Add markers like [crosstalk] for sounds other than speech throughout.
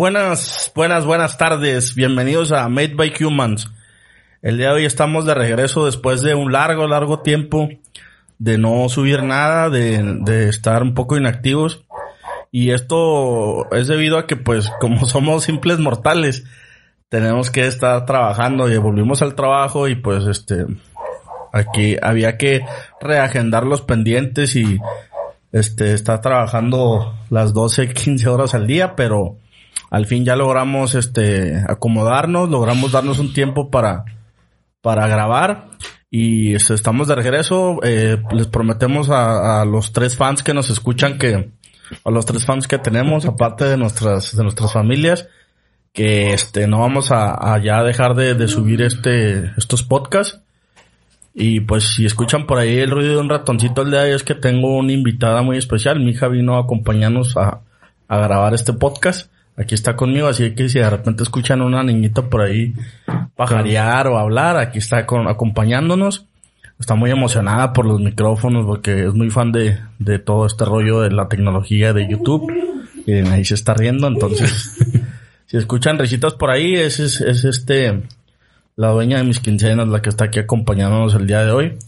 Buenas, buenas, buenas tardes. Bienvenidos a Made by Humans. El día de hoy estamos de regreso después de un largo, largo tiempo de no subir nada, de, de estar un poco inactivos. Y esto es debido a que, pues, [laughs] como somos simples mortales, tenemos que estar trabajando y volvimos al trabajo y pues, este, aquí había que reagendar los pendientes y, este, estar trabajando las 12, 15 horas al día, pero al fin ya logramos este acomodarnos, logramos darnos un tiempo para, para grabar y este, estamos de regreso. Eh, les prometemos a, los tres fans que nos escuchan que, a los tres fans que tenemos, aparte de nuestras, de nuestras familias, que este, no vamos a, a ya dejar de, de, subir este, estos podcasts. Y pues si escuchan por ahí el ruido de un ratoncito el día de hoy es que tengo una invitada muy especial. Mi hija vino a acompañarnos a, a grabar este podcast aquí está conmigo, así que si de repente escuchan una niñita por ahí pajarear o hablar, aquí está con, acompañándonos. Está muy emocionada por los micrófonos porque es muy fan de, de todo este rollo de la tecnología de YouTube. Y ahí se está riendo, entonces, [laughs] si escuchan risitas por ahí, es, es, es este, la dueña de mis quincenas, la que está aquí acompañándonos el día de hoy.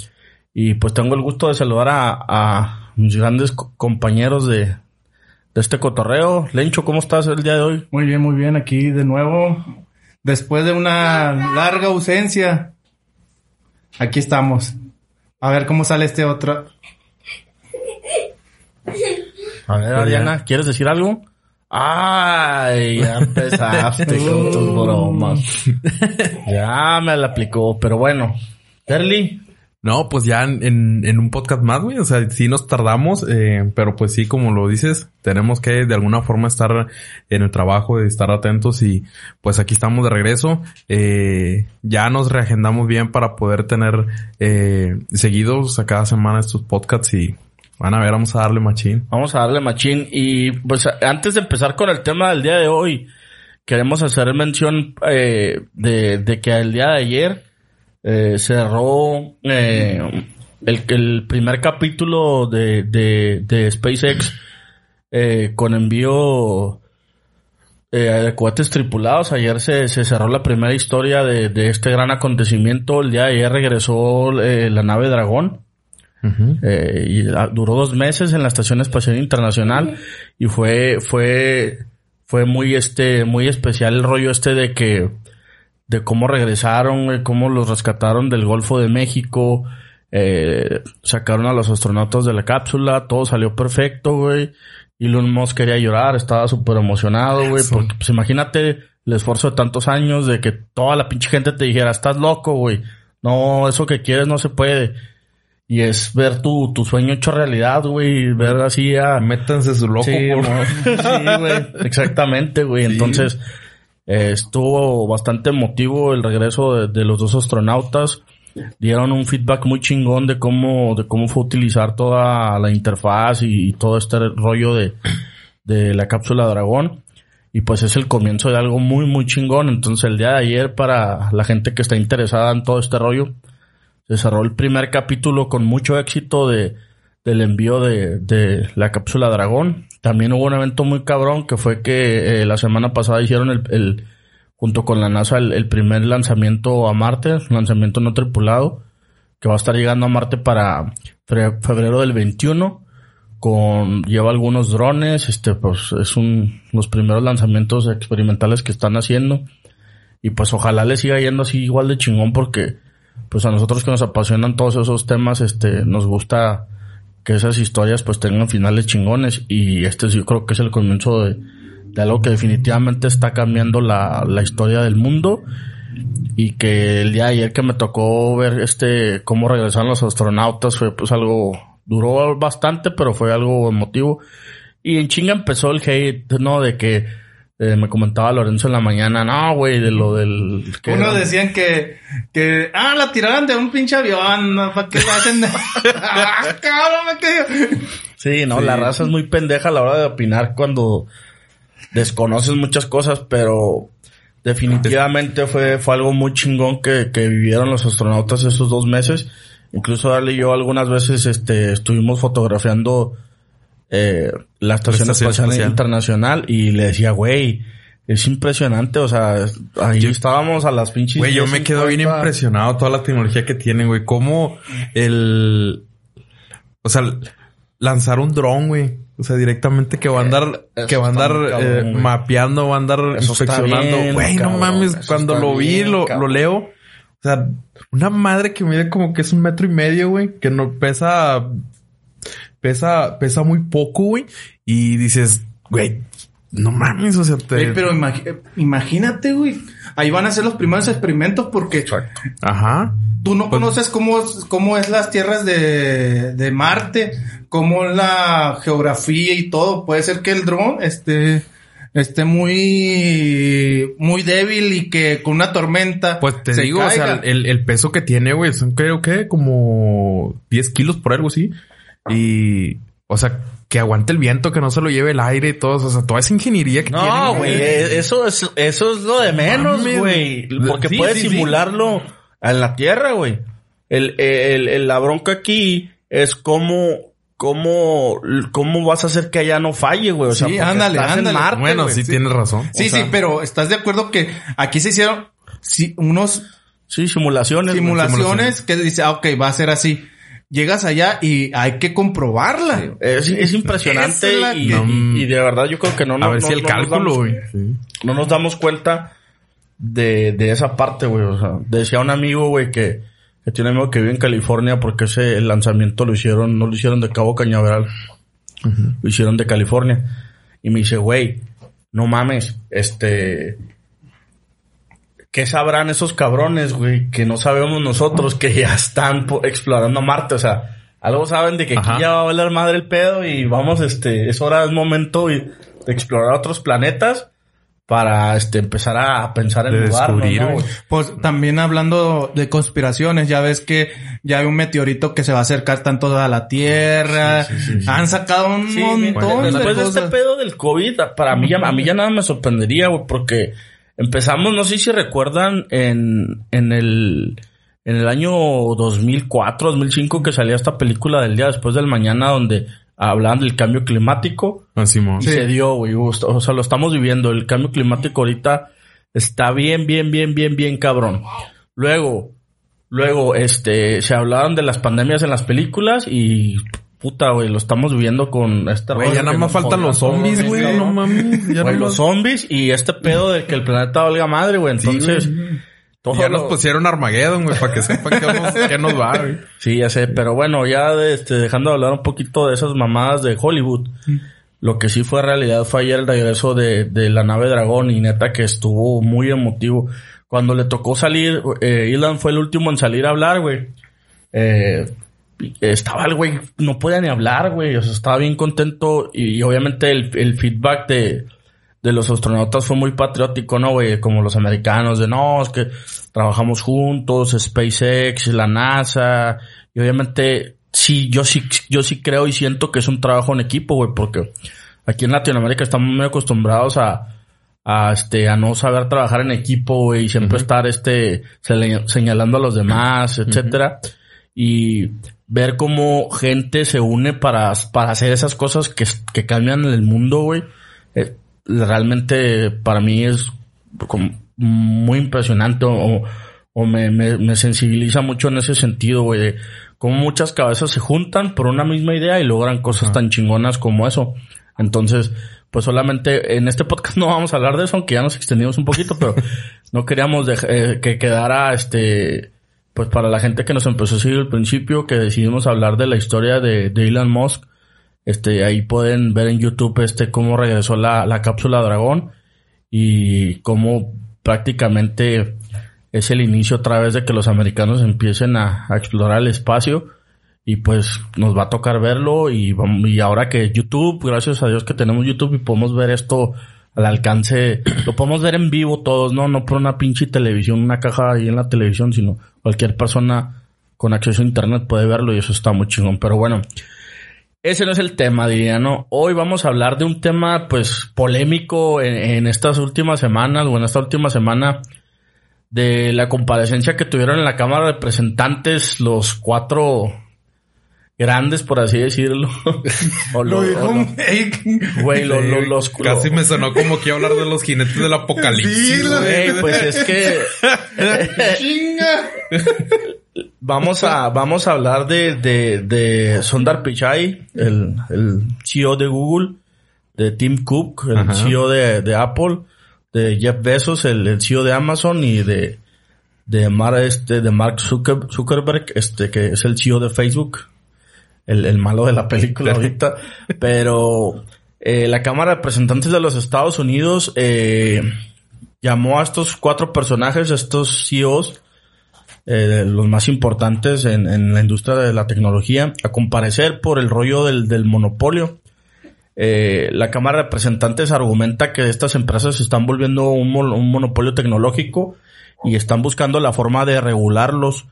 Y pues tengo el gusto de saludar a, a mis grandes compañeros de, de este cotorreo. Lencho, ¿cómo estás el día de hoy? Muy bien, muy bien, aquí de nuevo. Después de una larga ausencia, aquí estamos. A ver cómo sale este otro. A ver, Ariana, ¿quieres decir algo? Ay, ya [laughs] empezaste con tus bromas. [laughs] ya me la aplicó, pero bueno. Terly, no, pues ya en, en un podcast más, güey. O sea, sí nos tardamos, eh, pero pues sí, como lo dices, tenemos que de alguna forma estar en el trabajo, estar atentos y pues aquí estamos de regreso. Eh, ya nos reagendamos bien para poder tener eh, seguidos a cada semana estos podcasts y van a ver, vamos a darle machín. Vamos a darle machín y pues antes de empezar con el tema del día de hoy, queremos hacer mención eh, de, de que el día de ayer eh, cerró eh, el, el, primer capítulo de, de, de SpaceX eh, con envío eh, de cohetes tripulados. Ayer se, se, cerró la primera historia de, de, este gran acontecimiento. El día de ayer regresó eh, la nave Dragón. Uh -huh. y duró dos meses en la Estación Espacial Internacional y fue, fue, fue muy este, muy especial el rollo este de que de cómo regresaron, güey, cómo los rescataron del Golfo de México, eh, sacaron a los astronautas de la cápsula, todo salió perfecto, güey. Elon Musk quería llorar, estaba súper emocionado, güey, porque pues imagínate el esfuerzo de tantos años de que toda la pinche gente te dijera, estás loco, güey. No, eso que quieres no se puede. Y es ver tu, tu sueño hecho realidad, güey. Ver así a... Métanse su loco, sí, güey. [laughs] sí, güey. Exactamente, güey. Sí. Entonces, estuvo bastante emotivo el regreso de, los dos astronautas. Dieron un feedback muy chingón de cómo, de cómo fue utilizar toda la interfaz y, y todo este rollo de, de la cápsula Dragón. Y pues es el comienzo de algo muy, muy chingón. Entonces el día de ayer, para la gente que está interesada en todo este rollo, se cerró el primer capítulo con mucho éxito de, del envío de, de la cápsula Dragón. También hubo un evento muy cabrón que fue que eh, la semana pasada hicieron el, el junto con la NASA el, el, primer lanzamiento a Marte, lanzamiento no tripulado, que va a estar llegando a Marte para febrero del 21 con lleva algunos drones, este pues es un los primeros lanzamientos experimentales que están haciendo y pues ojalá le siga yendo así igual de chingón porque pues a nosotros que nos apasionan todos esos temas este nos gusta que esas historias pues tengan finales chingones. Y este yo creo que es el comienzo de, de algo que definitivamente está cambiando la, la, historia del mundo. Y que el día de ayer que me tocó ver este cómo regresaron los astronautas fue pues algo duró bastante pero fue algo emotivo. Y en chinga empezó el hate no de que eh, me comentaba Lorenzo en la mañana, no, güey, de lo del... que Unos decían que, que, ah, la tiraron de un pinche avión, ¿no? ¿para qué la hacen? [laughs] ah, cabrón, me quedé. Sí, no, la raza es muy pendeja a la hora de opinar cuando desconoces muchas cosas, pero definitivamente fue, fue algo muy chingón que, que vivieron los astronautas esos dos meses. Incluso Darle y yo algunas veces este, estuvimos fotografiando eh, la Estación Estación Espacial Espacial. Internacional y le decía, güey, es impresionante, o sea, ahí estábamos a las pinches... Güey, yo me quedo bien 10:50. impresionado toda la tecnología que tienen, güey. Cómo el... O sea, lanzar un dron, güey. O sea, directamente que va a andar... eso que va a andar cabrón, eh, mapeando, va a andar Eso inspeccionando. Güey, no mames. Cuando lo vi, bien, lo, lo leo. O sea, una madre que mide como que es un metro y medio, güey. Que no pesa... Pesa, pesa muy poco, güey. Y dices, güey, no mames, o sea, te... Pero imagínate, güey. Ahí van a ser los primeros experimentos porque Ajá. tú no Pues- conoces cómo, cómo es las tierras de, de Marte, cómo es la geografía y todo. Puede ser que el dron esté, esté muy, muy débil y que con una tormenta Pues te se digo, o sea, el, el peso que tiene, güey, son creo que como 10 kilos por algo así. Y, o sea, que aguante el viento, que no se lo lleve el aire y todo. O sea, toda esa ingeniería que tiene. No, güey, eh, eso es, eso es lo de menos, güey. Porque Sí, puedes sí, sí. simularlo en la Tierra, güey. El, el, el- la bronca aquí es cómo, cómo, cómo vas a hacer que allá no falle, güey. O sea, ándale, estás en ándale. Marte, Bueno, güey. sí, tienes razón. Sí, o sea- sí, pero ¿estás de acuerdo que aquí se hicieron sí, unos Sí, simulaciones. güey. simulaciones que dice, ah, ok, va a ser así. Llegas allá y hay que comprobarla. Es, es impresionante Esa es la y, que- y- y de verdad yo creo que no, a no- ver no- si el cálculo, damos- güey. Sí. no nos damos cuenta de, de esa parte, güey. O sea, decía un amigo, güey, que, que tiene un amigo que vive en California porque ese el lanzamiento lo hicieron, no lo hicieron de Cabo Cañaveral, lo hicieron de California. Y me dice, güey, no mames, este, ¿qué sabrán esos cabrones, güey? Que no sabemos nosotros que ya están explorando Marte, o sea, algo saben de que aquí ya va a valer madre el pedo y vamos, este, es hora, es momento y- de explorar otros planetas para, este, empezar a pensar en De lugar, descubrir, ¿no? Pues también hablando de conspiraciones, ya ves que ya hay un meteorito que se va a acercar tanto a la Tierra. Han sacado un Sí, montón después de este pedo del COVID, para mí ya, a mí ya nada me sorprendería, güey, porque empezamos, no sé si recuerdan, en, en el, en el año 2004, 2005, que salía esta película del día después del mañana, donde hablaban del cambio climático. Ah, Simón. Y se dio, güey. O sea, lo estamos viviendo. El cambio climático ahorita está bien, bien, bien, bien, bien cabrón. Luego, luego, este, se hablaban de las pandemias en las películas y puta, güey, lo estamos viviendo con este Güey, ya nada más faltan los zombies, güey. No mames. Ya Güey, nomás- los zombies y este pedo de que el planeta valga madre, güey. Entonces, todo Ya lo- nos pusieron Armageddon, güey, para que sepan que nos, que nos va, güey. Sí, ya sé, pero bueno, ya de, este, dejando de hablar un poquito de esas mamadas de Hollywood, lo que sí fue realidad fue ayer el regreso de, de la nave Dragón y neta que estuvo muy emotivo. Cuando le tocó salir, eh, Elon fue el último en salir a hablar, güey. Eh, estaba el güey, no podía ni hablar, güey, o sea, estaba bien contento y, obviamente el, el feedback de, de los astronautas fue muy patriótico, ¿no, güey? Como los americanos, de no, es que trabajamos juntos, SpaceX, la NASA, y obviamente sí, yo sí, yo sí creo y siento que es un trabajo en equipo, güey, porque aquí en Latinoamérica estamos muy acostumbrados a, a este, a no saber trabajar en equipo, güey, y siempre estar este, señalando a los demás, etcétera. Y ver cómo gente se une para, para hacer esas cosas que, que cambian el mundo, güey. eh, realmente para mí es como muy impresionante o, o me, me, me sensibiliza mucho en ese sentido, güey. de Cómo muchas cabezas se juntan por una misma idea y logran cosas tan chingonas como eso. Entonces, pues solamente en este podcast [laughs] no vamos a hablar de eso, aunque ya nos extendimos un poquito, pero no queríamos dej- eh, que quedara este, pues para la gente que nos empezó a seguir al principio, que decidimos hablar de la historia de, Elon Musk. Este, ahí pueden ver en YouTube este cómo regresó la, la cápsula dragón y cómo prácticamente es el inicio otra vez de que los americanos empiecen a, explorar el espacio y pues nos va a tocar verlo y, y ahora que YouTube, gracias a Dios que tenemos YouTube y podemos ver esto al alcance, [clears throat] lo podemos ver en vivo todos, no, no por una pinche televisión, una caja ahí en la televisión, sino cualquier persona con acceso a internet puede verlo y eso está muy chingón. Pero bueno, ese no es el tema, diría, ¿no? Hoy vamos a hablar de un tema, pues, polémico en, estas últimas semanas, o en esta última semana, de la comparecencia que tuvieron en la Cámara de Representantes los cuatro grandes, por así decirlo. [laughs] o Lo lo- dijo o lo- Güey, lo- lo- los... Casi me sonó como que iba a hablar de los jinetes del apocalipsis. Sí, güey. Güey, pues es que [laughs] ¡Chinga! [laughs] vamos a, vamos a hablar de, de, de Sundar Pichai, el, el CEO de Google, de Tim Cook, el Ajá. CEO de, de Apple, de Jeff Bezos, el, el CEO de Amazon y de, de, Mar, este, de Mark Zucker- Zuckerberg, este, que es el CEO de Facebook, el, el malo de la película [laughs] ahorita, pero eh, la Cámara de Representantes de los Estados Unidos eh, llamó a estos cuatro personajes, a estos CEOs, eh, los más importantes en, en la industria de la tecnología, a comparecer por el rollo del, del monopolio. Eh, la Cámara de Representantes argumenta que estas empresas se están volviendo un monopolio tecnológico y están buscando la forma de regularlos.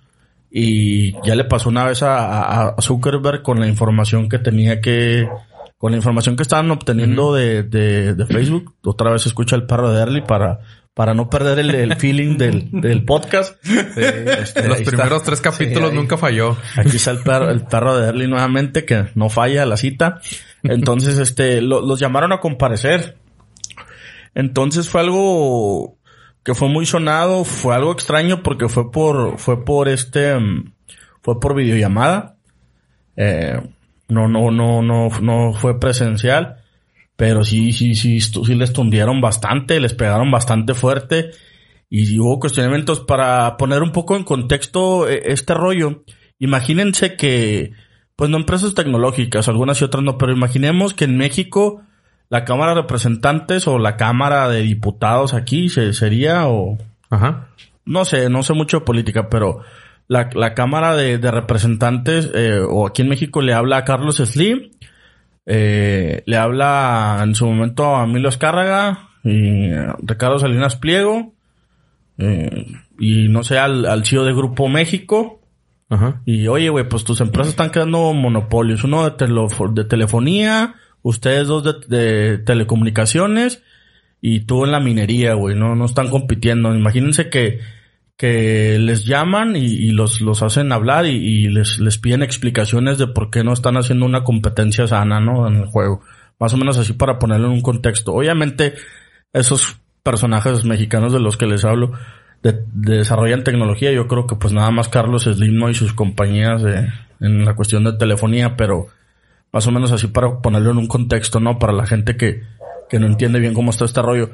Y ya le pasó una vez a, a- Zuckerberg con la información que tenía que, con la información que estaban obteniendo de, de, de Facebook. Otra vez escucha el perro de Early para, para no perder el, el feeling del, del podcast. [laughs] Este, Los está. primeros tres capítulos Sí, nunca falló. Aquí está el perro, el perro de Early nuevamente, que no falla la cita. Entonces, este, lo- los llamaron a comparecer. Entonces fue algo que fue muy sonado, fue algo extraño porque fue por, fue por este, mm, fue por videollamada. Eh, no, no, no, no, no fue presencial. Pero sí, sí, sí, sí les tundieron bastante, les pegaron bastante fuerte. Y hubo cuestionamientos para poner un poco en contexto eh, este rollo. Imagínense que, pues no empresas tecnológicas, algunas y otras no, pero imaginemos que en México la Cámara de Representantes o la Cámara de Diputados aquí se, sería o Ajá. no sé, no sé mucho de política, pero la, la Cámara de, de Representantes, eh, o aquí en México le habla a Carlos Slim, eh, le habla en su momento a Emilio Escárraga y a Ricardo Salinas Pliego, eh, y no sé, al, al CEO de Grupo México, Ajá. y oye, güey, pues tus empresas están creando monopolios. Uno de, telefo- de telefonía, ustedes dos de, telecomunicaciones y tú en la minería, güey. No, no están compitiendo. Imagínense que, que les llaman y, y los, los hacen hablar y, y les, les piden explicaciones de por qué no están haciendo una competencia sana, ¿no? En el juego. Más o menos así para ponerlo en un contexto. Obviamente, esos personajes mexicanos de los que les hablo de, de desarrollan tecnología. Yo creo que pues nada más Carlos Slim ¿no? y sus compañías de- en la cuestión de telefonía, pero más o menos así para ponerlo en un contexto, ¿no? Para la gente que, que no entiende bien cómo está este rollo.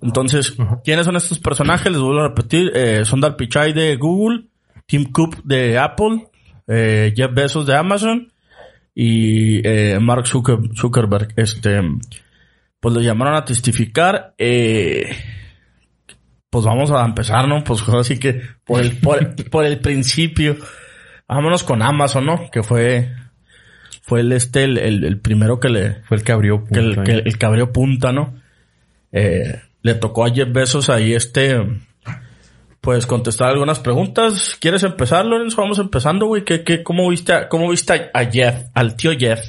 Entonces, ¿quiénes son estos personajes? Les vuelvo a repetir. Eh, Sundar Pichai de Google, Tim Cook de Apple, eh, Jeff Bezos de Amazon y eh, Mark Zucker- Zuckerberg. Este, pues lo llamaron a testificar. Eh, pues vamos a empezar, ¿no? Pues así que por el, por, por el principio. Vámonos con Amazon, ¿no? Que fue, fue el este, el, el- el primero que le, Fue el que abrió. que el, que ahí. el que abrió punta, ¿no? Eh, le tocó a Jeff Bezos ahí este, pues contestar algunas preguntas. ¿Quieres empezar, Lorenzo? Vamos empezando, güey. ¿Qué, qué, cómo viste, a, cómo viste a Jeff, al tío Jeff?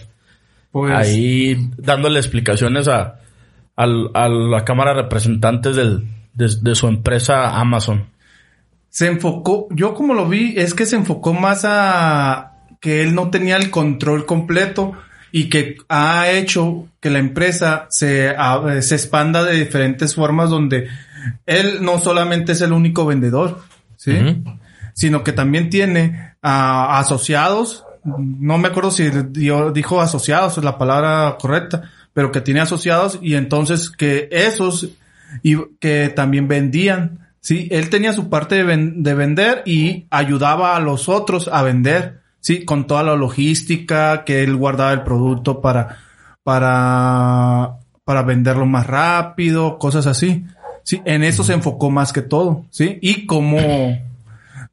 Pues, ahí dándole explicaciones a, la Cámara de Representantes del, de, de su empresa Amazon. se enfocó, yo como lo vi, es que se enfocó más a que él no tenía el control completo y que ha hecho que la empresa se, a- se expanda de diferentes formas donde él no solamente es el único vendedor, ¿sí? Sino que también tiene a asociados, no me acuerdo si dio- dijo asociados es la palabra correcta, pero que tiene asociados y entonces que esos y que también vendían. Sí, él tenía su parte de, ven- de vender y ayudaba a los otros a vender. Sí, con toda la logística que él guardaba el producto para, para, para venderlo más rápido, cosas así. Sí, en eso se enfocó más que todo. Sí, y cómo,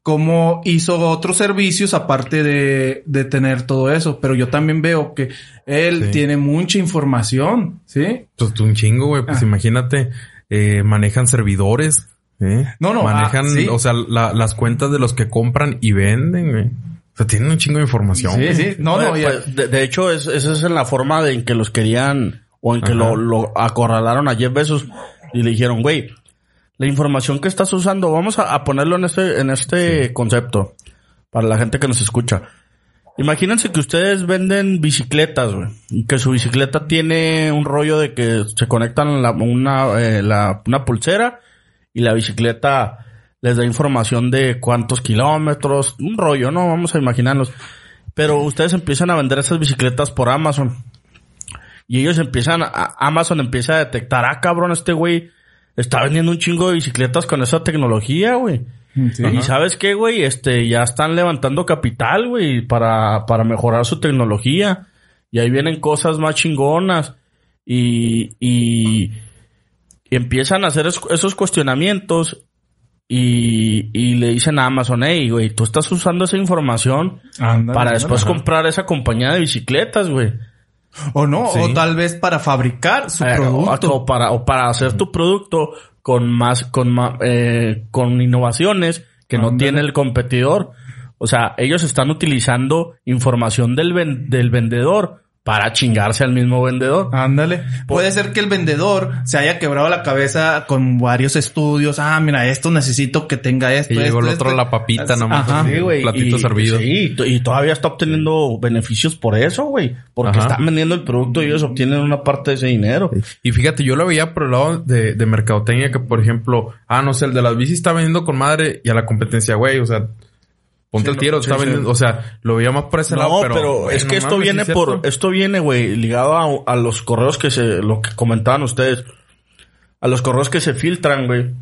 cómo hizo otros servicios aparte de, de tener todo eso. Pero yo también veo que él Sí. tiene mucha información, ¿sí? Pues un chingo, güey. Pues Ah. imagínate, eh, manejan servidores. ¿eh? No, no, Manejan, ah, sí. o sea, la- las cuentas de los que compran y venden, güey. O sea, tienen un chingo de información. Sí, sí. No, no, Pues, ya- pues, de, de hecho, es, esa es en la forma de en que los querían o en que lo, lo acorralaron a Jeff Bezos y le dijeron, güey, la información que estás usando, vamos a, a ponerlo en este, en este concepto para la gente que nos escucha. Imagínense que ustedes venden bicicletas, güey, y que su bicicleta tiene un rollo de que se conectan la, una, eh, la- una pulsera y la bicicleta les da información de cuántos kilómetros, un rollo, ¿no? Vamos a imaginarnos. Pero ustedes empiezan a vender esas bicicletas por Amazon. Y ellos empiezan, a, Amazon empieza a detectar, ah, cabrón, este güey está vendiendo un chingo de bicicletas con esa tecnología, güey. Sí. Y sabes qué, güey, este, ya están levantando capital, güey, para, para mejorar su tecnología. Y ahí vienen cosas más chingonas. Y, y, y empiezan a hacer es- esos cuestionamientos. Y, y le dicen a Amazon, hey, güey, tú estás usando esa información para después comprar esa compañía de bicicletas, güey. O no, Sí. o tal vez para fabricar su Eh, producto. O, para, o para hacer tu producto con más, con ma- eh, con innovaciones que no tiene el competidor. O sea, ellos están utilizando información del, ven- del vendedor para chingarse al mismo vendedor. Ándale. Puede ser que el vendedor se haya quebrado la cabeza con varios estudios. Ah, mira, esto necesito que tenga esto. Y llegó el otro la papita nomás. Ajá. Sí, güey. Platito y, servido. Sí, y to- y todavía está obteniendo beneficios por eso, güey. Porque Ajá. están vendiendo el producto y ellos obtienen una parte de ese dinero. Y fíjate, yo lo veía por el lado de, de mercadotecnia que, por ejemplo, ah, no sé, el de las bicis está vendiendo con madre y a la competencia, güey, o sea, ponte Sí, el tiro, sí, está sí. vendiendo, o sea, lo veía más por ese No, lado, pero, pero, es no que esto mames, viene ¿sí es por, esto viene, güey, ligado a, a los correos que se, lo que comentaban ustedes, a los correos que se filtran, güey,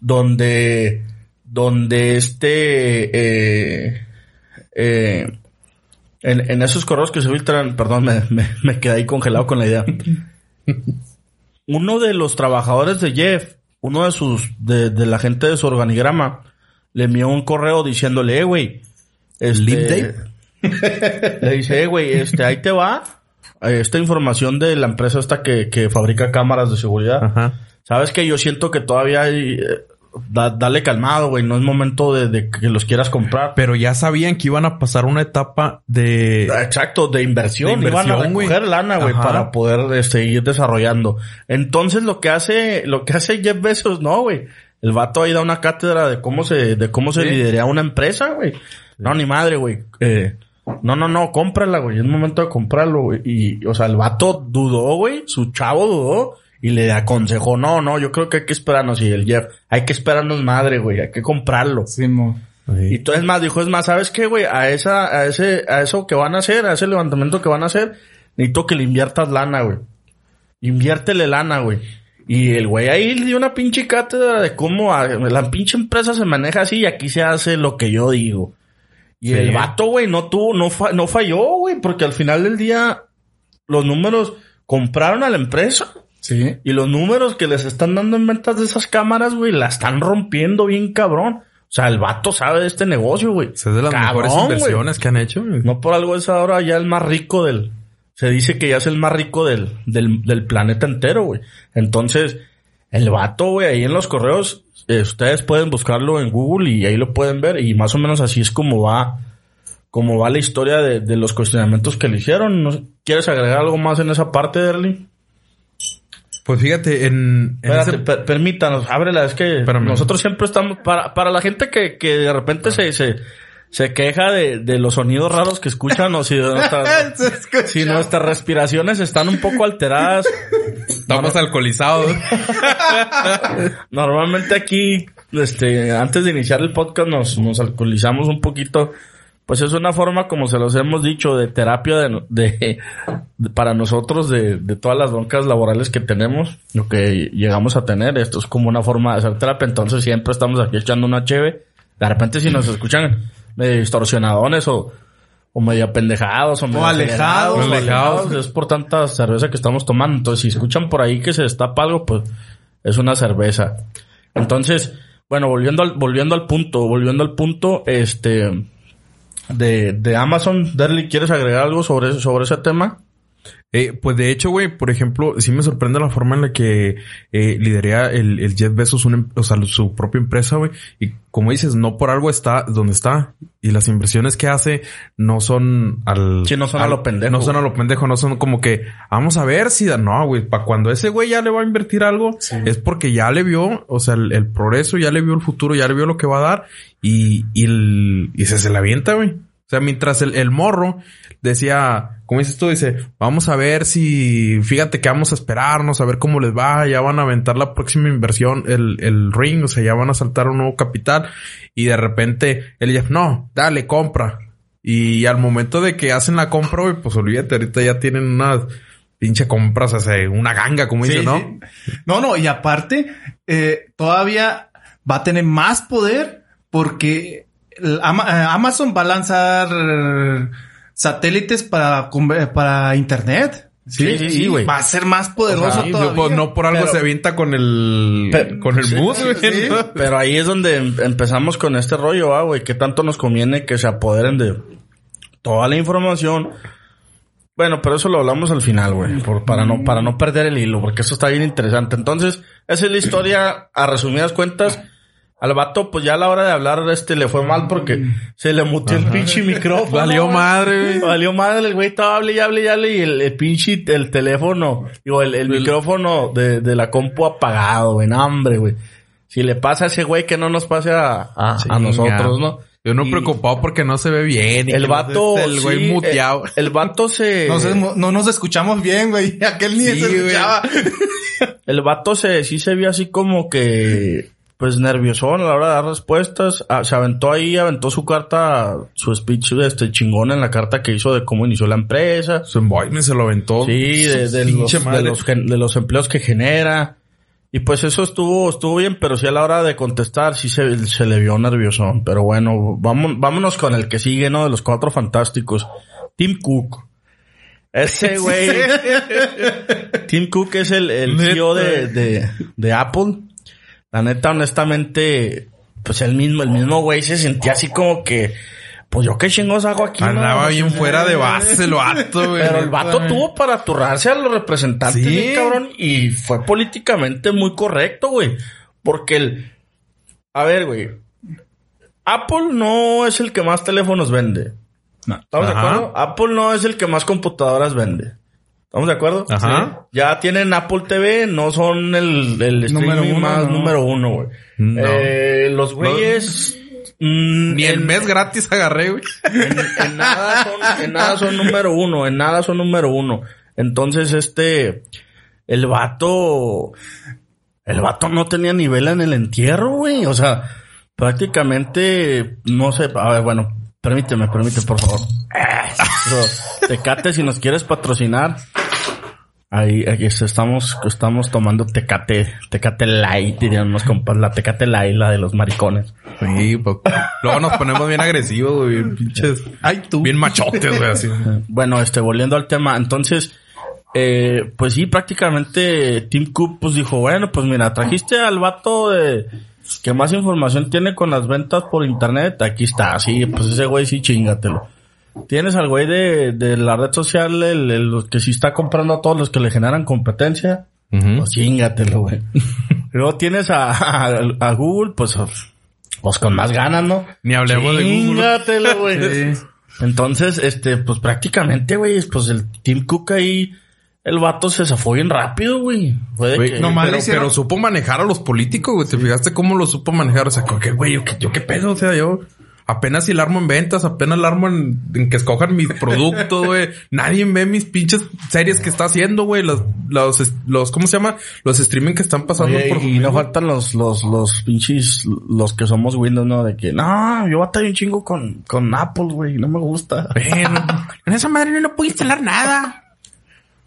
donde, donde este, eh, eh, en, en esos correos que se filtran, perdón, me, me, me quedé ahí congelado con la idea. [laughs] Uno de los trabajadores de Jeff, uno de sus, de, de la gente de su organigrama, le envió un correo diciéndole, eh, güey, este, [laughs] le dice, eh, güey, este, ahí te va eh, esta información de la empresa esta que, que fabrica cámaras de seguridad. Ajá. Sabes que yo siento que todavía hay, eh, da- dale calmado, güey, no es momento de, de que los quieras comprar. Pero ya sabían que iban a pasar una etapa de... Exacto, de inversión. De Iban a recoger lana, güey, para poder seguir desarrollando. Entonces lo que hace, lo que hace Jeff Bezos, no, güey. El vato ahí da una cátedra de cómo se, de cómo se Sí. liderea una empresa, güey. No, ni madre, güey. Eh, no, no, no, cómprala, güey. Es momento de comprarlo, güey. Y, o sea, el vato dudó, güey. Su chavo dudó. Y le aconsejó, no, no, yo creo que hay que esperarnos. Y el Jeff, hay que esperarnos madre, güey. Hay que comprarlo. Sí, mo. Y tú es más, dijo, es más, ¿sabes qué, güey? A esa, a ese, a eso que van a hacer, a ese levantamiento que van a hacer, necesito que le inviertas lana, güey. Inviértele lana, güey. Y el güey ahí dio una pinche cátedra de cómo la pinche empresa se maneja así y aquí se hace lo que yo digo. Y Sí. el vato, güey, no tuvo, no, fa- no falló, güey, porque al final del día los números compraron a la empresa. Sí. Y los números que les están dando en ventas de esas cámaras, güey, la están rompiendo bien cabrón. O sea, el vato sabe de este negocio, güey. Es de las Cabrón, mejores inversiones que han hecho. güey. No por algo es ahora ya el más rico del... Se dice que ya es el más rico del, del, del planeta entero, güey. Entonces, el vato, güey, ahí en los correos, eh, ustedes pueden buscarlo en Google y ahí lo pueden ver. Y más o menos así es como va, como va la historia de, de los cuestionamientos que le hicieron. ¿Quieres agregar algo más en esa parte, Derly? Pues fíjate, en... en Espérate, ese- per- permítanos, ábrela, es que Espérame. nosotros siempre estamos, para, para la gente que, que de repente se, se, se queja de, de los sonidos raros que escuchan o si, de nuestras, [laughs] si nuestras respiraciones están un poco alteradas, Estamos alcoholizados. [laughs] normalmente aquí, este, antes de iniciar el podcast nos, nos alcoholizamos un poquito, pues es una forma, como se los hemos dicho, de terapia de, de- de- para nosotros de, de todas las broncas laborales que tenemos, lo que llegamos a tener. Esto es como una forma de hacer terapia, entonces siempre estamos aquí echando una cheve. De repente si nos escuchan medio distorsionadones o, o medio apendejados o, medio alejados, es por tanta cerveza que estamos tomando. Entonces si escuchan por ahí que se destapa algo, pues es una cerveza. Entonces, bueno, volviendo al, volviendo al punto, volviendo al punto, este, de, de Amazon, Derly, ¿quieres agregar algo sobre, sobre ese tema? Eh, pues de hecho, güey, por ejemplo, sí me sorprende la forma en la que eh, lidera el, el Jeff Bezos una, em- o sea, su propia empresa, güey. Y como dices, no por algo está donde está. Y las inversiones que hace no son al... Sí, no son a lo pendejo. No son a lo pendejo, no son como que, vamos a ver si da... No, güey, para cuando ese güey ya le va a invertir algo, es porque ya le vio, o sea, el, el progreso, ya le vio el futuro, ya le vio lo que va a dar. Y, y, el- y se, se la avienta, güey. O sea, mientras el, el morro decía, como dices tú, dice, vamos a ver si, fíjate que vamos a esperarnos, a ver cómo les va, ya van a aventar la próxima inversión, el, el ring, o sea, ya van a saltar un nuevo capital. Y de repente, el Jeff, no, dale, compra. Y al momento de que hacen la compra, güey, pues olvídate, ahorita ya tienen unas pinche compras, o sea, una ganga, como Sí, dices, ¿no? sí. No, no, y aparte, eh, todavía va a tener más poder porque Amazon va a lanzar eh, satélites para, para internet. Sí, sí, sí, güey. Va a ser más poderoso todavía. pues no por algo Pero- se avienta con el, Pe- con el sí, bus, güey. sí. ¿no? Pero ahí es donde em- empezamos con este rollo, ah, güey. ¿Qué tanto nos conviene que se apoderen de toda la información? Bueno, pero eso lo hablamos al final, güey. Para no, para no perder el hilo, porque eso está bien interesante. Entonces, esa es la historia, a resumidas cuentas. Al vato, pues ya a la hora de hablar, este, le fue mal porque se le mutió el pinche micrófono. Valió madre, güey. Valió madre, el güey estaba hable y hable y hable y el, el pinche, el teléfono, digo, el, el micrófono de, de la compu apagado, güey, no, hombre, güey. Si le pasa a ese güey, que no nos pase a, a, a Chinga. nosotros, ¿no? Yo no Y preocupado porque no se ve bien. y El no vato, El güey sí, muteado. El, el vato se... No, se- no nos escuchamos bien, güey. [laughs] Aquel ni Sí, se güey. escuchaba. El vato se, sí se vio así como que, pues nerviosón a la hora de dar respuestas. Ah, se aventó ahí, aventó su carta, su speech este chingón en la carta que hizo de cómo inició la empresa. Su envoyment se lo aventó. Sí, de, los, de, los, de los empleos que genera. Y pues eso estuvo, estuvo bien, pero sí a la hora de contestar sí se, se le vio nerviosón. Pero bueno, vamos, vámonos con el que sigue, ¿no? De los cuatro fantásticos. Tim Cook. Ese [laughs] güey. Tim Cook es el, el. CEO de, de, de Apple. La neta, honestamente, pues el mismo, el mismo güey se sentía así como que, pues yo qué chingos hago aquí. Andaba bien fuera de base el vato, [laughs] güey. Pero el vato tuvo para aturrarse a los representantes, Sí. bien cabrón, y fue políticamente muy correcto, güey. Porque el... A ver, güey. Apple no es el que más teléfonos vende. No. ¿Estamos de acuerdo? Apple no es el que más computadoras vende. ¿Estamos de acuerdo? Ajá. Ya tienen Apple TV, no son el, el Número uno, más no. número uno, güey. No. Eh, los güeyes... mm, Ni el en- mes gratis agarré, güey. en, en nada son, en nada son número uno, en nada son número uno. Entonces, este, el vato, el vato no tenía nivel en el entierro, güey. O sea, prácticamente, no sé, a ver, bueno, permíteme, permíteme, por favor. [laughs] Eso, Tecate, si nos quieres patrocinar. Ahí, aquí estamos, estamos tomando Tecate, Tecate Light, dirían unos compas, la Tecate Light, la de los maricones. Sí, pues. Luego nos ponemos bien agresivos, güey. Bien pinches. Ay, tú. Bien machotes, güey, así. Bueno, este, volviendo al tema, entonces, eh, pues sí, prácticamente Tim Cook pues dijo, bueno, pues mira, trajiste al vato de que más información tiene con las ventas por internet, aquí está, sí, pues ese güey sí chingatelo. Tienes al güey de, de la red social, el, el que sí está comprando a todos los que le generan competencia, Ujú. pues chingatelo, güey. [laughs] Luego tienes a, a, a Google, pues, pues con más ganas, ¿no? Ni hablemos de Google. Chingatelo, güey. [laughs] Sí. Entonces, este, pues prácticamente, güey, pues el Tim Cook ahí, el vato se zafó bien rápido, güey. Fue de Güey, que- nomás pero, pero supo manejar a los políticos, güey. ¿Te fijaste cómo lo supo manejar? O sea, ¿qué, güey? ¿Yo qué, yo qué pedo? O sea, yo apenas si la armo en ventas, apenas la armo en, en que escojan mis productos, güey. [laughs] Nadie ve mis pinches series que está haciendo, güey. Los, los, los, ¿cómo se llama? Los streaming que están pasando Oye, por... y no faltan los, los, los pinches, los que somos Windows, ¿no? De que, no, yo batallé un chingo con, con Apple, güey, no me gusta. Bueno, [laughs] en esa madre no puedo instalar nada.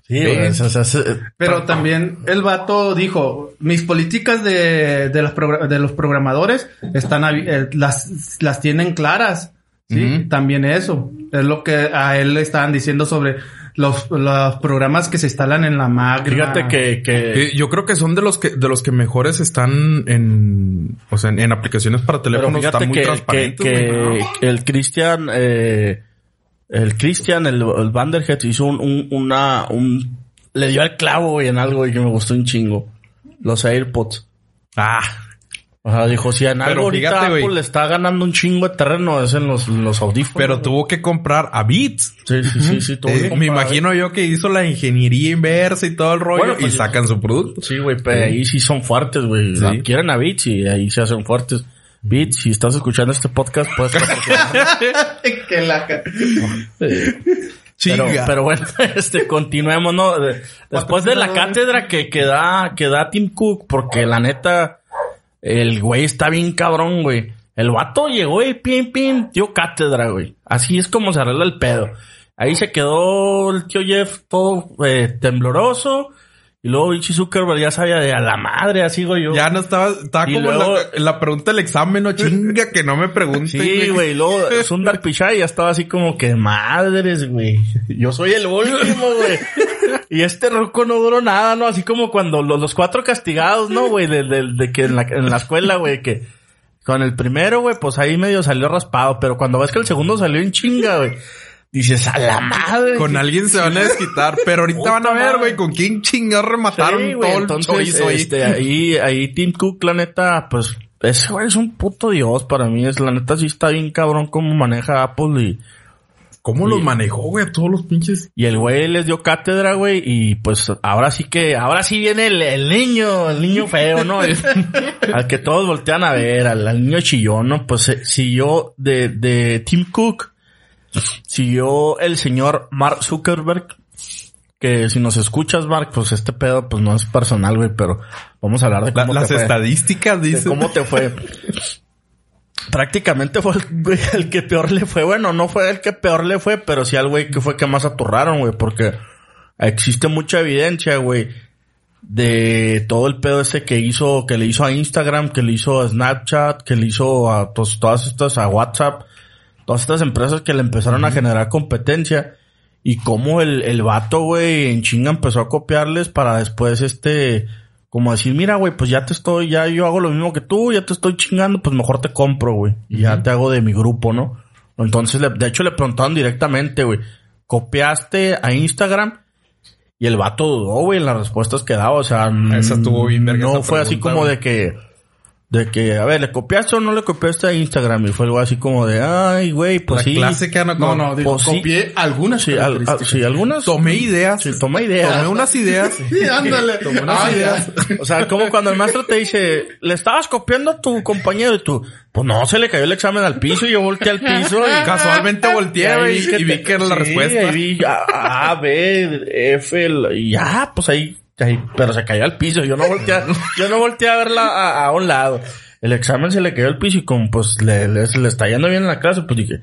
Sí, güey, o sea, o sea, se- Pero también el vato dijo, mis políticas de, de, las de los programadores están eh, las, las tienen claras. Sí, también eso. Es lo que a él le estaban diciendo sobre los, los programas que se instalan en la Mac. Fíjate que, que... Eh, yo creo que son de los que de los que mejores están en o sea en, en aplicaciones para pero teléfonos fíjate están muy que, transparentes que el Christian, eh, el Christian, el, el Vanderhead hizo un, un, una, un, le dio al clavo, en algo y que me gustó un chingo. Los AirPods. ah O sea, dijo, si en algo ahorita fíjate, güey. Apple le está ganando un chingo de terreno, es en los, los audífonos. pero güey. tuvo que comprar a Beats Sí, sí, sí, sí. tuvo que Eh, me comprar- imagino yo que hizo la ingeniería inversa y todo el rollo Bueno, pues, y sacan su producto Sí, güey, pero ahí sí son fuertes, güey. Sí. Quieren a Beats y ahí se hacen fuertes. Beats, si estás escuchando este podcast, puedes patrocinar. que la... Pero, Chinga. pero bueno, [laughs] este, continuemos, ¿no? De- Después de la cátedra que, que da, que da Tim Cook, porque la neta, el güey está bien cabrón, güey. El vato llegó y pim, pim, dio cátedra, güey. Así es como se arregla el pedo. Ahí se quedó el tío Jeff todo eh, tembloroso. Y luego Ichi Zuckerberg ya sabía de a la madre, así digo yo. ya no estaba estaba Y como en luego- la pregunta del examen no [laughs] chinga que no me pregunten Sí, güey, y luego [laughs] Sundar Pichai ya estaba así como que madres, güey. Yo soy el último, güey. Y este roco no duró nada, ¿no? Así como cuando los, los cuatro castigados, ¿no, güey? De, de- de que en la, en la escuela, güey, que con el primero, güey, pues ahí medio salió raspado, pero cuando ves que el segundo salió en chinga, güey, dices, a la madre. con alguien se van a desquitar pero ahorita van a ver güey con quién chingar remataron Sí, todo el entonces, chorizo ahí este, ahí, ahí Tim Cook, la neta, pues, ese güey es un puto dios para mí. Es la neta sí está bien cabrón cómo maneja Apple y, cómo los manejó güey a todos los pinches Y el güey les dio cátedra, güey, y pues ahora sí que, ahora sí viene el, el niño, el niño feo, ¿no? El- [laughs] [laughs] al que todos voltean a ver, al, al niño chillón, ¿no? Pues eh, siguió de, de Tim Cook, siguió el señor Mark Zuckerberg, que si nos escuchas, Mark, pues este pedo pues no es personal, güey, pero vamos a hablar de La- cómo las te fue. estadísticas de dicen cómo te fue. Prácticamente fue el, güey, el que peor le fue. Bueno, no fue el que peor le fue, pero sí al güey que fue que más aturraron, güey, porque existe mucha evidencia, güey, de todo el pedo ese que hizo, que le hizo a Instagram, que le hizo a Snapchat, que le hizo a pues, todas estas, a WhatsApp, todas estas empresas que le empezaron a generar competencia. Y cómo el, el vato, güey, en chinga empezó a copiarles para después, este, como decir, mira, güey, pues ya te estoy, ya yo hago lo mismo que tú, ya te estoy chingando, pues mejor te compro, güey. Y ya te hago de mi grupo, ¿no? Entonces, le- de hecho, le preguntaron directamente, güey, ¿copiaste a Instagram? Y el vato dudó, güey, en las respuestas que daba, o sea, Esa estuvo bien verga no esa fue así como de que, de que, a ver, ¿le copiaste o no le copiaste a Instagram? Y fue algo así como de, ay, güey, pues la sí. que No, no, digo, Pues sí. copié algunas Sí, al- al- características. sí, algunas. tomé ideas Sí, toma ideas. tomé unas ideas [laughs] Sí, ándale. Tomé unas Ah, ideas. O sea, como cuando el maestro te dice, le estabas copiando a tu compañero y tú, pues no, se le cayó el examen al piso y yo volteé al piso y [laughs] casualmente volteé y vi te- que era la respuesta ahí vi A, A, B, F, y ya, pues ahí, pero se cayó al piso. Yo no volteé, a- [laughs] yo no volteé a verla a, a un lado. El examen se le cayó al piso y como pues le, le, le está yendo bien en la clase, pues dije,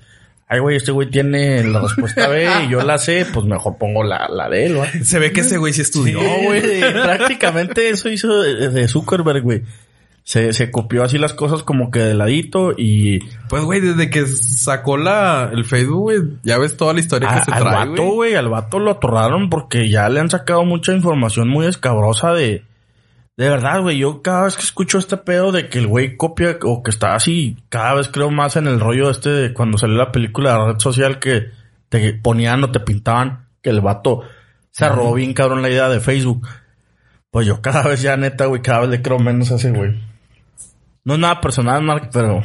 ay güey, este güey tiene la respuesta B y yo la sé, pues mejor pongo la, la de él, ¿va? se ve que ese güey sí estudió güey güey. [laughs] Prácticamente eso hizo de, de Zuckerberg, güey. Se, se copió así las cosas como que de ladito y Pues, güey, desde que sacó la, el Facebook, güey, ya ves toda la historia a- que se al trae, vato, güey. güey, al vato lo atorraron porque ya le han sacado mucha información muy escabrosa de... De verdad, güey, yo cada vez que escucho este pedo de que el güey copia o que está así, cada vez creo más en el rollo este de cuando salió la película de la red social que te ponían o te pintaban que el vato se robó bien cabrón la idea de Facebook. Pues yo cada vez ya neta, güey, cada vez le creo menos a ese güey. No es nada personal, Mark, pero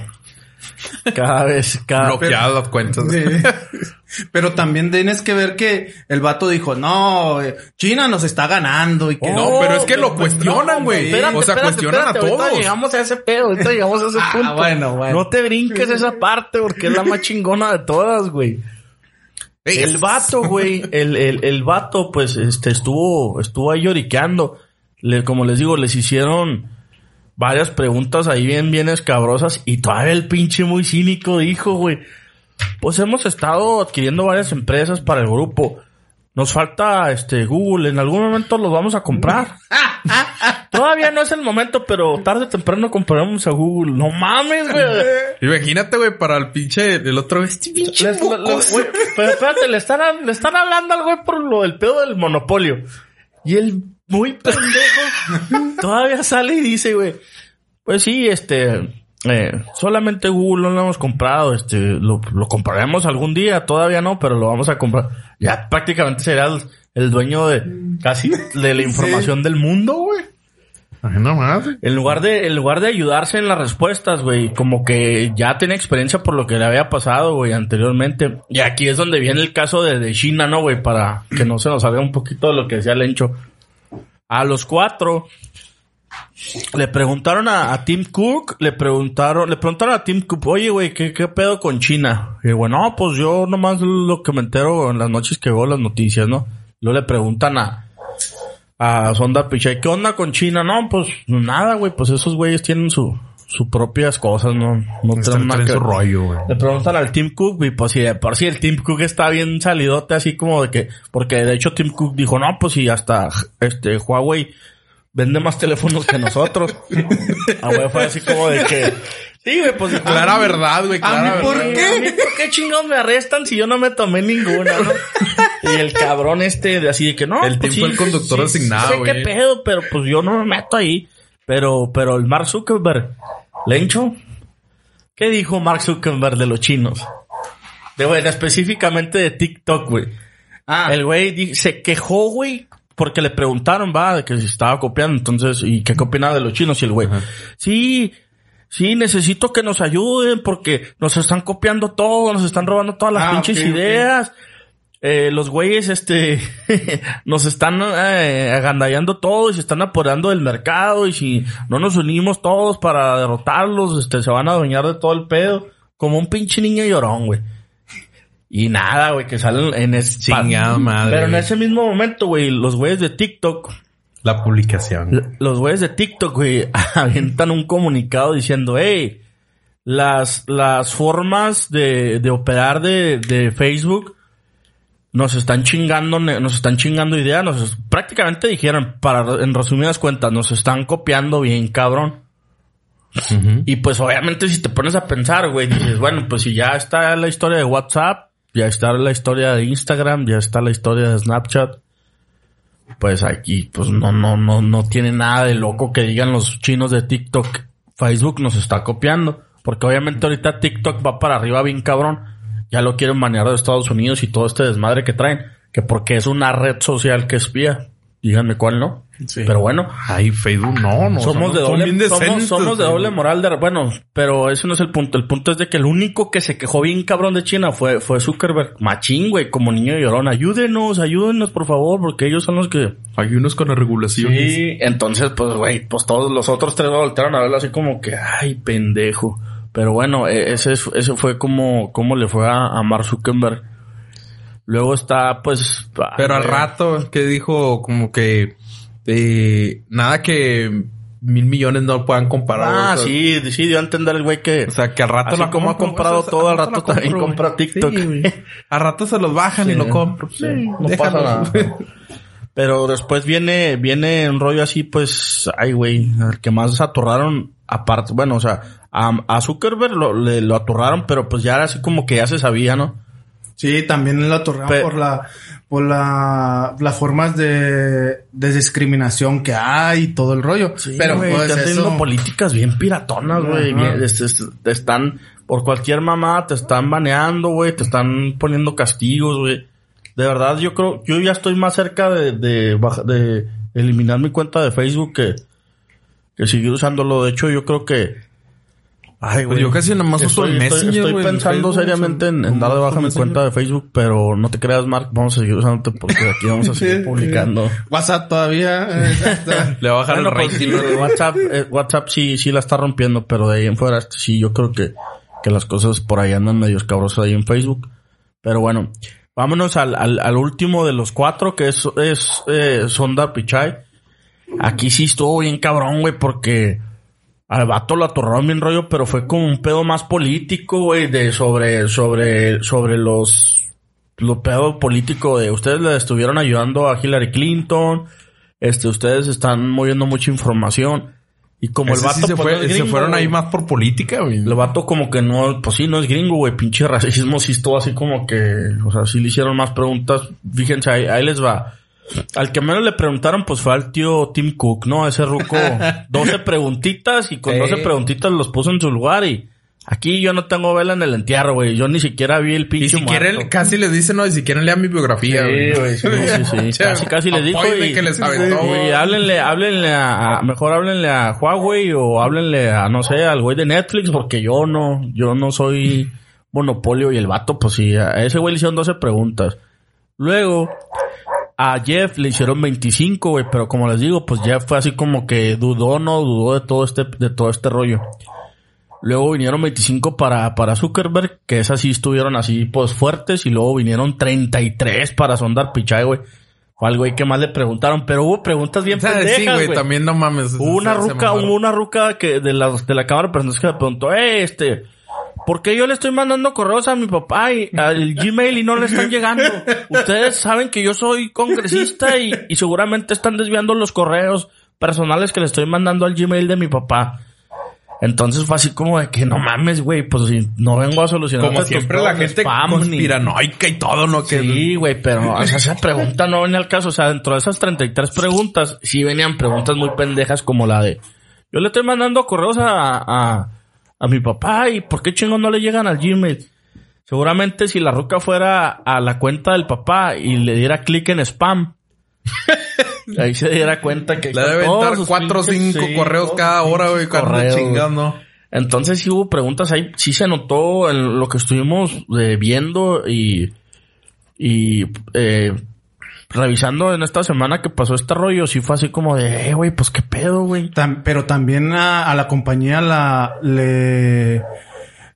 cada vez, cada Bloqueadas las cuentas. Sí. [laughs] Pero también tienes que ver que el vato dijo, no, eh, China nos está ganando y que No, pero es que lo no, cuestionan, güey. O sea, espérate, cuestionan a ahorita todos. llegamos a ese pedo, ahorita llegamos a ese Ah, punto. bueno, bueno. No te brinques esa parte porque es la más chingona de todas, güey. Ey, El vato, güey, el, el, el vato, pues, este, estuvo, estuvo ahí lloriqueando. Le- como les digo, les hicieron varias preguntas ahí bien, bien escabrosas y todavía el pinche muy cínico dijo, güey, pues hemos estado adquiriendo varias empresas para el grupo. nos falta este Google, en algún momento los vamos a comprar. [laughs] Todavía no es el momento, pero tarde o temprano compraremos a Google. No mames, güey. Imagínate, güey, para el pinche, el otro, este pinche Les- le- le- güey, pero espérate, le están, le están hablando al güey por lo del pedo del monopolio. Y el muy pendejo todavía sale y dice, güey, pues sí, este, eh, solamente Google no lo hemos comprado, este, lo, lo compraremos algún día, todavía no, pero lo vamos a comprar. Ya prácticamente será el, el dueño de casi de la [laughs] información del mundo, güey. No más. En lugar de, en lugar de ayudarse en las respuestas, güey, como que ya tiene experiencia por lo que le había pasado, güey, anteriormente. Y aquí es donde viene el caso de, de China, ¿no, güey? Para que no se nos salga un poquito de lo que decía Lencho. A los cuatro le preguntaron a, Tim Cook, le preguntaron, le preguntaron a Tim Cook, oye, güey, ¿qué, ¿qué pedo con China? Y bueno, no, pues yo nomás lo que me entero en las noches que veo las noticias, ¿no? Luego le preguntan a, a Sonda Pichai, ¿qué onda con China? No, pues nada, güey, pues esos güeyes tienen su, sus propias cosas, no, no Están nada su rollo, güey. le preguntan al Tim Cook y pues si de por sí el Tim Cook está bien salidote así como de que, porque de hecho Tim Cook dijo, no, pues si hasta este Huawei vende más teléfonos que nosotros. [laughs] ah, güey, fue así como de que, sí, güey, pues Clara verdad, güey, ¿A mí clara por verdad. qué? ¿A mí por qué chingados me arrestan si yo no me tomé ninguna, no? Y el cabrón este de así de que no. El pues Tim fue el conductor designado, Sé qué güey. pedo, pero pues yo no me meto ahí. Pero, pero el Mark Zuckerberg, Lencho, ¿qué dijo Mark Zuckerberg de los chinos? De bueno, específicamente de TikTok, güey. Ah, El güey se quejó, güey, porque le preguntaron, va, de que se estaba copiando, entonces, ¿y qué opinaba de los chinos? Y el güey, sí, sí, necesito que nos ayuden porque nos están copiando todo, nos están robando todas las Ah, pinches ideas. Eh, los güeyes, este, [laughs] nos están eh, agandallando todo y se están apoderando del mercado y si no nos unimos todos para derrotarlos, este, se van a adueñar de todo el pedo. Como un pinche niño llorón, güey. Y nada, güey, que salen en ese... Chingada madre. Pero en ese mismo momento, güey, los güeyes de TikTok, La publicación. los güeyes de TikTok, güey, [laughs] avientan un comunicado diciendo, hey, las, las formas de, de operar de, de Facebook nos están chingando, nos están chingando ideas, nos, prácticamente dijeron, para, en resumidas cuentas, nos están copiando bien cabrón. Y pues obviamente si te pones a pensar, güey, dices, bueno, pues si ya está la historia de WhatsApp, ya está la historia de Instagram, ya está la historia de Snapchat, pues aquí, pues no, no, no, no tiene nada de loco que digan los chinos de TikTok, Facebook nos está copiando. Porque obviamente ahorita TikTok va para arriba bien cabrón. Ya lo quieren manejar de Estados Unidos y todo este desmadre que traen. Que porque es una red social que espía. Díganme cuál no. Pero bueno, Ay, Facebook, no, no. somos de doble, somos, decentes, somos de doble moral de, bueno, pero ese no es el punto. El punto es de que el único que se quejó bien cabrón de China fue, fue Zuckerberg. Machín, güey, como niño llorón. Ayúdenos, ayúdenos, por favor, porque ellos son los que... Hay unos con las regulaciones. Sí, entonces, pues, güey, pues todos los otros tres voltearon a verlo así como que, ay, pendejo. Pero bueno, e- ese, es- ese fue como, como le fue a, a Mark Zuckerberg. Luego está, pues... Pero al ay, rato que dijo como que eh, nada que mil millones no puedan comparar. Ah, o sea, sí, sí, dio a entender el güey que... O sea, que al rato Así la como ha compro, comprado todo, al rato también compro, compra. TikTok. Sí, [laughs] al rato se los bajan y lo compro. Sí, no déjalo. pasa nada. Pero después viene, viene un rollo así, pues, ay, güey, el que más atorraron, aparte, bueno, o sea, a, a Zuckerberg lo, le, lo atorraron, pero pues ya era así como que ya se sabía, ¿no? Sí, también la torrean Pe- por la, por la, las formas de, de discriminación que hay y todo el rollo. Pero güey, pues están eso, políticas bien piratonas, güey. Es- es- te están, por cualquier mamá, te están baneando, güey, te están poniendo castigos, güey. De verdad, yo creo, yo ya estoy más cerca de, de, de eliminar mi cuenta de Facebook que, que seguir usándolo. De hecho, yo creo que, ay, Pues yo casi nomás uso estoy, el estoy- Messenger, Estoy, güey, el pensando Facebook, seriamente en, dar de baja mi Messenger. cuenta de Facebook, pero no te creas, Mark, vamos a seguir usándote porque aquí vamos a [laughs] seguir publicando. WhatsApp todavía. [laughs] Le va a bajar Bueno, el pues, rating. [laughs] WhatsApp, eh, WhatsApp sí, sí la está rompiendo, pero de ahí en fuera, sí, yo creo que, que las cosas por ahí andan medio escabrosas ahí en Facebook. Pero bueno, vámonos al, al, al último de los cuatro, que es, es eh, Sonda Pichai. Aquí sí estuvo bien cabrón, güey, porque al vato lo atorraron bien rollo, pero fue como un pedo más político, güey, de sobre, sobre, sobre los, lo pedo político de ustedes le estuvieron ayudando a Hillary Clinton, este, ustedes están moviendo mucha información. Y como Ese el sí vato se, pues, fue- no es se gringo, fueron ahí más por política, güey. El vato como que no, pues sí, no es gringo, güey. Pinche [laughs] racismo sí estuvo así como que, o sea, sí le hicieron más preguntas. Fíjense, ahí, ahí les va. Al que menos le preguntaron, pues fue al tío Tim Cook, ¿no? Ese ruco, [laughs] 12 preguntitas y con Eh. 12 preguntitas los puso en su lugar y aquí yo no tengo vela en el entierro, güey. Yo ni siquiera vi el pinche Y si quieren, muerto. casi les dicen, no, y si quieren lean mi biografía, Sí, güey, sí, sí, sí. [laughs] Casi, casi les dijo. Y, que les aventó. y háblenle, háblenle a, a- mejor háblenle a Huawei o háblenle a, no sé, al güey de Netflix porque yo no, yo no soy monopolio y el vato, pues sí, a ese güey le hicieron 12 preguntas. Luego, a Jeff le hicieron 25, güey, pero como les digo, pues Jeff fue así como que dudó, no dudó de todo este, de todo este rollo. Luego vinieron 25 para, para Zuckerberg, que esas sí estuvieron así, pues fuertes. Y luego vinieron 33 para Sondar Pichai, güey. Fue al güey que más le preguntaron. Pero hubo preguntas bien [laughs] O pendejas, sí, güey, también no mames. Hubo una ruca, hubo una ruca que de la, de la cámara de personas que le preguntó, eh, este, ¿por qué yo le estoy mandando correos a mi papá y al Gmail y no le están llegando? Ustedes saben que yo soy congresista y, y seguramente están desviando los correos personales que le estoy mandando al Gmail de mi papá. Entonces fue así como de que no mames, güey, pues si no vengo a solucionar Como siempre la gente spam, conspiranoica y todo, ¿no? Que Sí, güey, pero o sea, esa pregunta no venía al caso. O sea, dentro de esas 33 preguntas, sí venían preguntas muy pendejas como la de... Yo le estoy mandando correos a, a, a mi papá y ¿por qué chingón no le llegan al Gmail? Seguramente si la ruca fuera a la cuenta del papá y le diera clic en spam, [laughs] ahí se diera cuenta que... le dar sus cuatro o cinco sí, correos cada hora, güey, cuando chingando. Entonces sí hubo preguntas ahí, sí se notó en lo que estuvimos eh, viendo y, y eh, revisando en esta semana que pasó este rollo, sí fue así como de, eh, güey, pues qué pedo, güey. Pero también a, a la compañía la le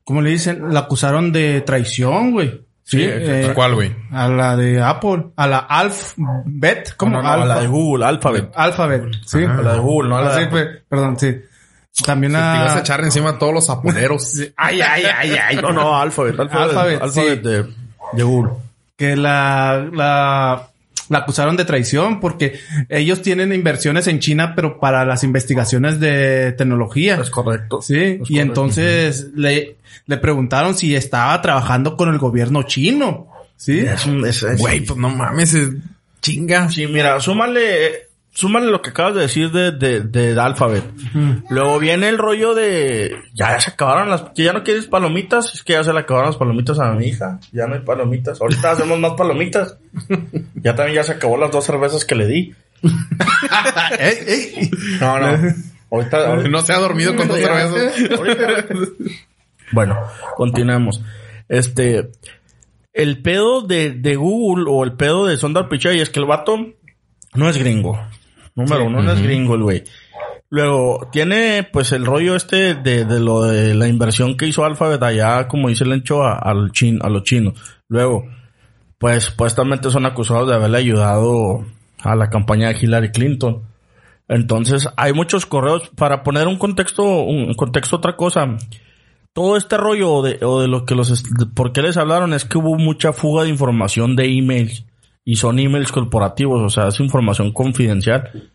¿cómo le dicen? La acusaron de traición, güey. Sí, eh, ¿Cuál, güey? a la de Apple, a la Alphabet, ¿cómo? No, no, a la de Google, Alphabet. Alphabet, sí. A la de Google, no a la Ah, de Apple. perdón, sí. También Te ibas a a echar encima a todos los apoderos. [laughs] Ay, ay, ay, ay. No, no, Alphabet. Alphabet, Alphabet, Alphabet sí. de, de Google. que la, la, la acusaron de traición porque ellos tienen inversiones en China, pero para las investigaciones de tecnología. Es correcto. Sí, Es y correcto. entonces le, le preguntaron si estaba trabajando con el gobierno chino. Sí. Es un- es- es- Güey, pues no mames, es chinga. Sí, mira, súmale, súmale lo que acabas de decir de, de, de Alphabet. Luego viene el rollo de, ya se acabaron las, que ya no quieres palomitas, es que ya se le acabaron las palomitas a mi hija, ya no hay palomitas, ahorita [laughs] hacemos más palomitas. ya también ya se acabó las dos cervezas que le di. [laughs] Ey, ey. No, no. Ahorita, ahorita- No se ha dormido con dos cervezas. Bueno, continuemos. Este, el pedo de, de Google o el pedo de Sondar Pichai es que el vato no es gringo. Número uno, no es gringo el güey. Luego, tiene pues el rollo este de, de lo de la inversión que hizo Alphabet allá, como dice el encho, a, al chin, a los chinos. Luego, pues supuestamente son acusados de haberle ayudado a la campaña de Hillary Clinton. Entonces, hay muchos correos. Para poner un contexto, un contexto otra cosa. Todo este rollo o de, o de lo que los... de ¿Por qué les hablaron? Es que hubo mucha fuga de información de emails. Y son emails corporativos, o sea, es información confidencial.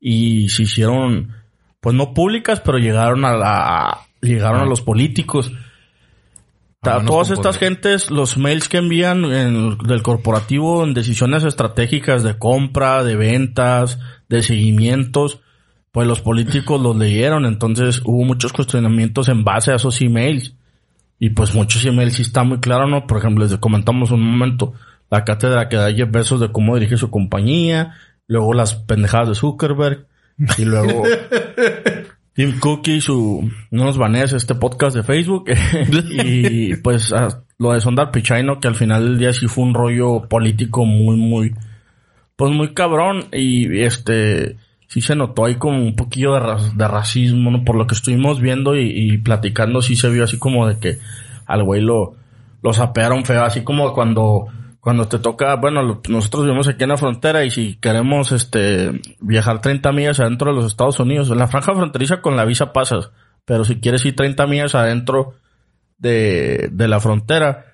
Y se hicieron, pues no públicas, pero llegaron a la... Llegaron a los políticos. Ah, no todas estas gentes, los mails que envían en- del corporativo en decisiones estratégicas de compra, de ventas, de seguimientos, pues los políticos los leyeron, entonces hubo muchos cuestionamientos en base a esos emails. Y pues muchos emails sí está muy claro, ¿no? Por ejemplo, les comentamos un momento la cátedra que da Jeff Bezos de cómo dirige su compañía, luego las pendejadas de Zuckerberg, [laughs] y luego Tim Cook y su, no nos banees este podcast de Facebook, [laughs] y pues ah, lo de Sondar Pichai, ¿no? Que al final del día sí fue un rollo político muy, muy, pues muy cabrón, y este, sí se notó ahí como un poquillo de, ra- de racismo, ¿no? Por lo que estuvimos viendo y, y platicando, sí se vio así como de que al güey lo, lo sapearon feo, así como cuando, cuando te toca, bueno, nosotros vivimos aquí en la frontera y si queremos, este, viajar 30 millas adentro de los Estados Unidos, en la franja fronteriza con la visa pasas, pero si quieres ir 30 millas adentro de, de la frontera,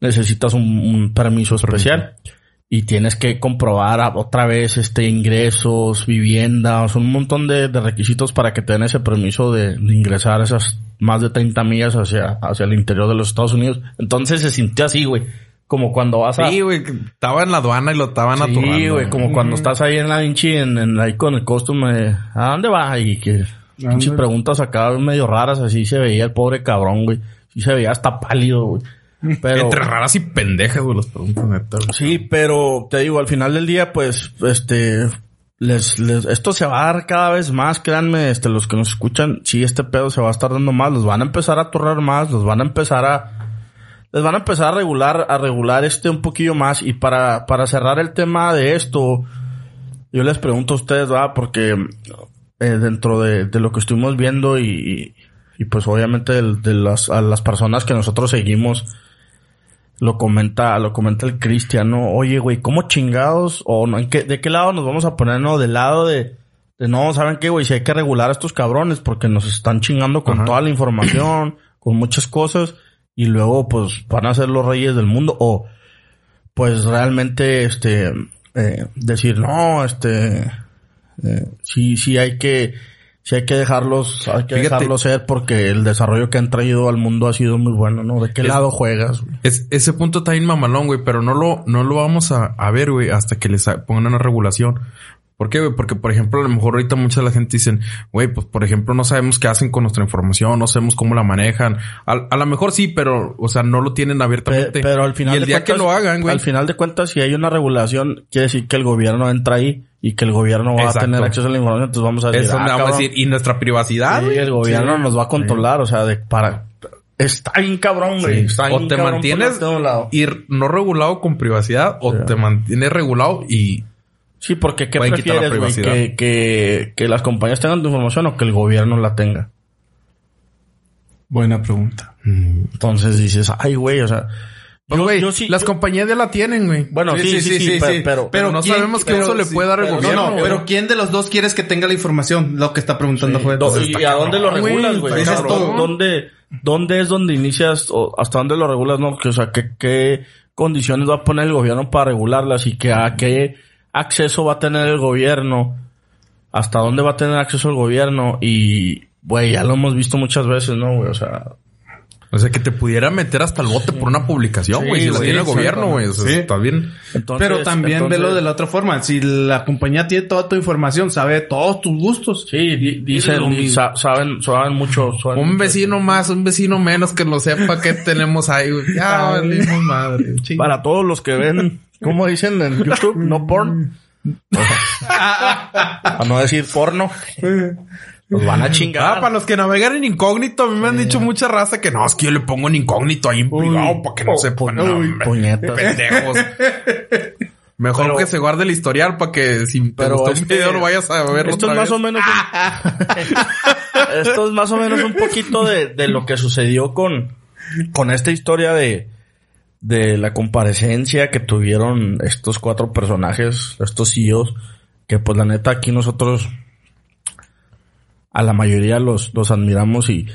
necesitas un, un permiso especial y tienes que comprobar otra vez este ingresos, viviendas, un montón de, de requisitos para que te den ese permiso de, de ingresar esas más de 30 millas hacia, hacia el interior de los Estados Unidos. Entonces se sintió así, güey. Como cuando vas a... Sí, güey. Estaba en la aduana y lo estaban aturrando. Sí, güey, como cuando estás ahí en la Vinci, en, en- ahí con el costume, ¿a dónde vas? Y que pinches preguntas acá medio raras, así se veía el pobre cabrón, güey. Sí se veía hasta pálido, güey. Pero, Entre raras y pendejas, güey, las preguntas neta. güey. sí, pero te digo, al final del día, pues, este, les, les, esto se va a dar cada vez más, créanme, este, los que nos escuchan, sí, este pedo se va a estar dando más, los van a empezar a atorrar más, los van a empezar a, les van a empezar a regular, a regular este un poquillo más. Y para, para cerrar el tema de esto, yo les pregunto a ustedes, ¿verdad? Porque eh, dentro de, de lo que estuvimos viendo y, y pues obviamente de, de las, a las personas que nosotros seguimos, lo comenta, lo comenta el cristiano, oye, güey, ¿cómo chingados? O no, ¿en qué, ¿de qué lado nos vamos a poner? No, del lado de, de no, ¿saben qué, güey? Si hay que regular a estos cabrones porque nos están chingando con Ajá. toda la información, con muchas cosas, y luego, pues, van a ser los reyes del mundo, o, pues, realmente, este, eh, decir, no, este, eh, sí, sí hay que, sí hay que dejarlos, hay que Fíjate. dejarlos ser porque el desarrollo que han traído al mundo ha sido muy bueno, ¿no? ¿De qué Es- lado juegas? Es, ese punto está bien mamalón, güey, pero no lo, no lo vamos a, a ver, güey, hasta que les pongan una regulación. ¿Por qué, güey? Porque, por ejemplo, a lo mejor ahorita mucha de la gente dicen, güey, pues, por ejemplo, no sabemos qué hacen con nuestra información, no sabemos cómo la manejan. A, a lo mejor sí, pero, o sea, no lo tienen Pe- abiertamente. Pero al final Y el de día que cuentas- lo hagan, güey. Al final de cuentas, si hay una regulación, quiere decir que el gobierno entra ahí y que el gobierno va Exacto. a tener acceso a la información. Entonces vamos a decir, Eso ah, vamos a decir. Y nuestra privacidad, sí, el gobierno nos va a controlar, o sea, de para está bien cabrón, güey. Sí. Está O bien te cabrón mantienes ir no regulado con privacidad o Sí. te mantienes regulado y Sí, porque ¿qué prefieres, güey? Que, que, que las compañías tengan tu información o que el gobierno la tenga. Buena pregunta. Entonces dices, ay, güey, o sea, Pues, yo- güey, yo sí- las yo- compañías ya la tienen, güey. bueno, sí, sí, sí, pero, pero- Pero no sabemos qué uso le puede dar el No, gobierno, no, güey. pero ¿quién de los dos quieres que tenga la información? Lo que está preguntando fue. Entonces, ¿Y está a dónde lo cabrón, regulas, güey? ¿Dónde, ¿Dónde es donde inicias o hasta dónde lo regulas, no? Que, o sea, ¿qué, qué condiciones va a poner el gobierno para regularlas y que a qué acceso va a tener el gobierno? ¿Hasta dónde va a tener acceso el gobierno? Y, güey, ya lo hemos visto muchas veces, ¿no, güey? O sea, O sea, que te pudiera meter hasta el bote por una publicación, Sí, güey. si la tiene el gobierno, güey. O sea, sí. está bien. entonces... Pero también entonces- velo de la otra forma. Si la compañía tiene toda tu información, sabe todos tus gustos. Sí, di- dicen, y sa- saben, saben mucho. saben Un mucho. vecino más, un vecino menos que lo sepa que tenemos ahí, güey. Ya, valimos madre. Para todos los que ven, ¿cómo dicen en YouTube? [laughs] No porn. [laughs] a no decir porno. Los van a chingar. Ah, para los que navegan en incógnito, a mí me han dicho mucha raza que no, es que yo le pongo en incógnito ahí en privado para que no hombre, puñetas. pendejos. [laughs] Mejor Pero- que se guarde el historial para que si te Pero gustó un este- video lo vayas a ver Esto otra es más vez. o menos un, esto es más o menos un poquito de, de lo que sucedió con, con esta historia de, de la comparecencia que tuvieron estos cuatro personajes, estos CEOs, que pues la neta aquí nosotros a la mayoría los, admiramos y,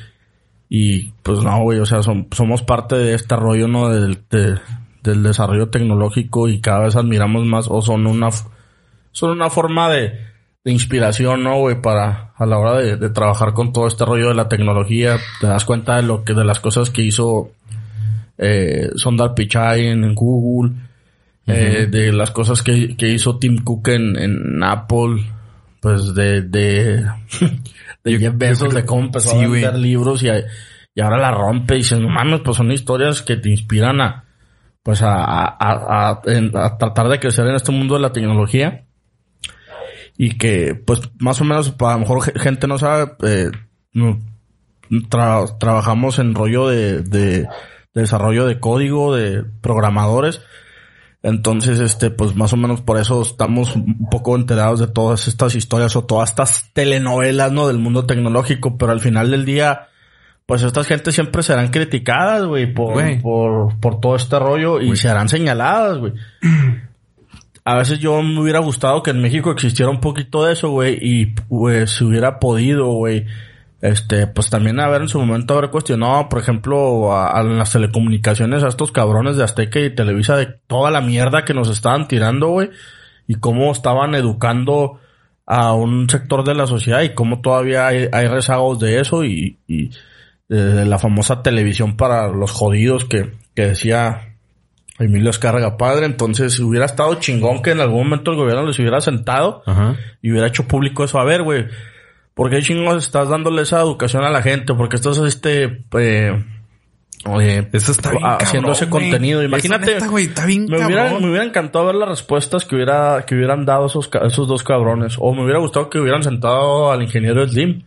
y pues no, güey, o sea, som- somos parte de este rollo, ¿no? Del, de- del desarrollo tecnológico y cada vez admiramos más o son una, son una forma de, de inspiración, ¿no, güey? Para, a la hora de, de trabajar con todo este rollo de la tecnología, te das cuenta de lo que, de las cosas que hizo, eh, Sundar Pichai en Google, eh, de las cosas que, que hizo Tim Cook en, en Apple, pues de, de, [laughs] de Yo- Jeff yo Bezos, creo- de cómo empezó sí, a vender güey. libros y, y ahora la rompe y dices, no mames, pues son historias que te inspiran a, pues a, a, a- a- a tratar de crecer en este mundo de la tecnología y que pues más o menos para lo mejor ge- gente no sabe eh, tra- trabajamos en rollo de, de, de desarrollo de código de programadores entonces este pues más o menos por eso estamos un poco enterados de todas estas historias o todas estas telenovelas no del mundo tecnológico pero al final del día pues estas gentes siempre serán criticadas, güey, por, Güey. por, por todo este rollo y serán señaladas, güey. [clears throat] A veces yo me hubiera gustado que en México existiera un poquito de eso, güey, y pues se hubiera podido, güey, este, pues también haber en su momento haber cuestionado, por ejemplo, a, a las telecomunicaciones, a estos cabrones de Azteca y Televisa de toda la mierda que nos estaban tirando, güey, y cómo estaban educando a un sector de la sociedad y cómo todavía hay, hay rezagos de eso y, y de la famosa televisión para los jodidos que, que decía Emilio Escarga padre. Entonces hubiera estado chingón que en algún momento el gobierno les hubiera sentado Ajá. y hubiera hecho público eso. A ver, güey, ¿por qué chingón estás dándole esa educación a la gente? Porque estás, este, eh, eh, Eso está bien haciendo cabrón, ese güey. contenido. Imagínate, neta, güey, está bien me hubiera, cabrón. me hubiera encantado ver las respuestas que hubiera, que hubieran dado esos, esos dos cabrones. O me hubiera gustado que hubieran sentado al ingeniero Slim.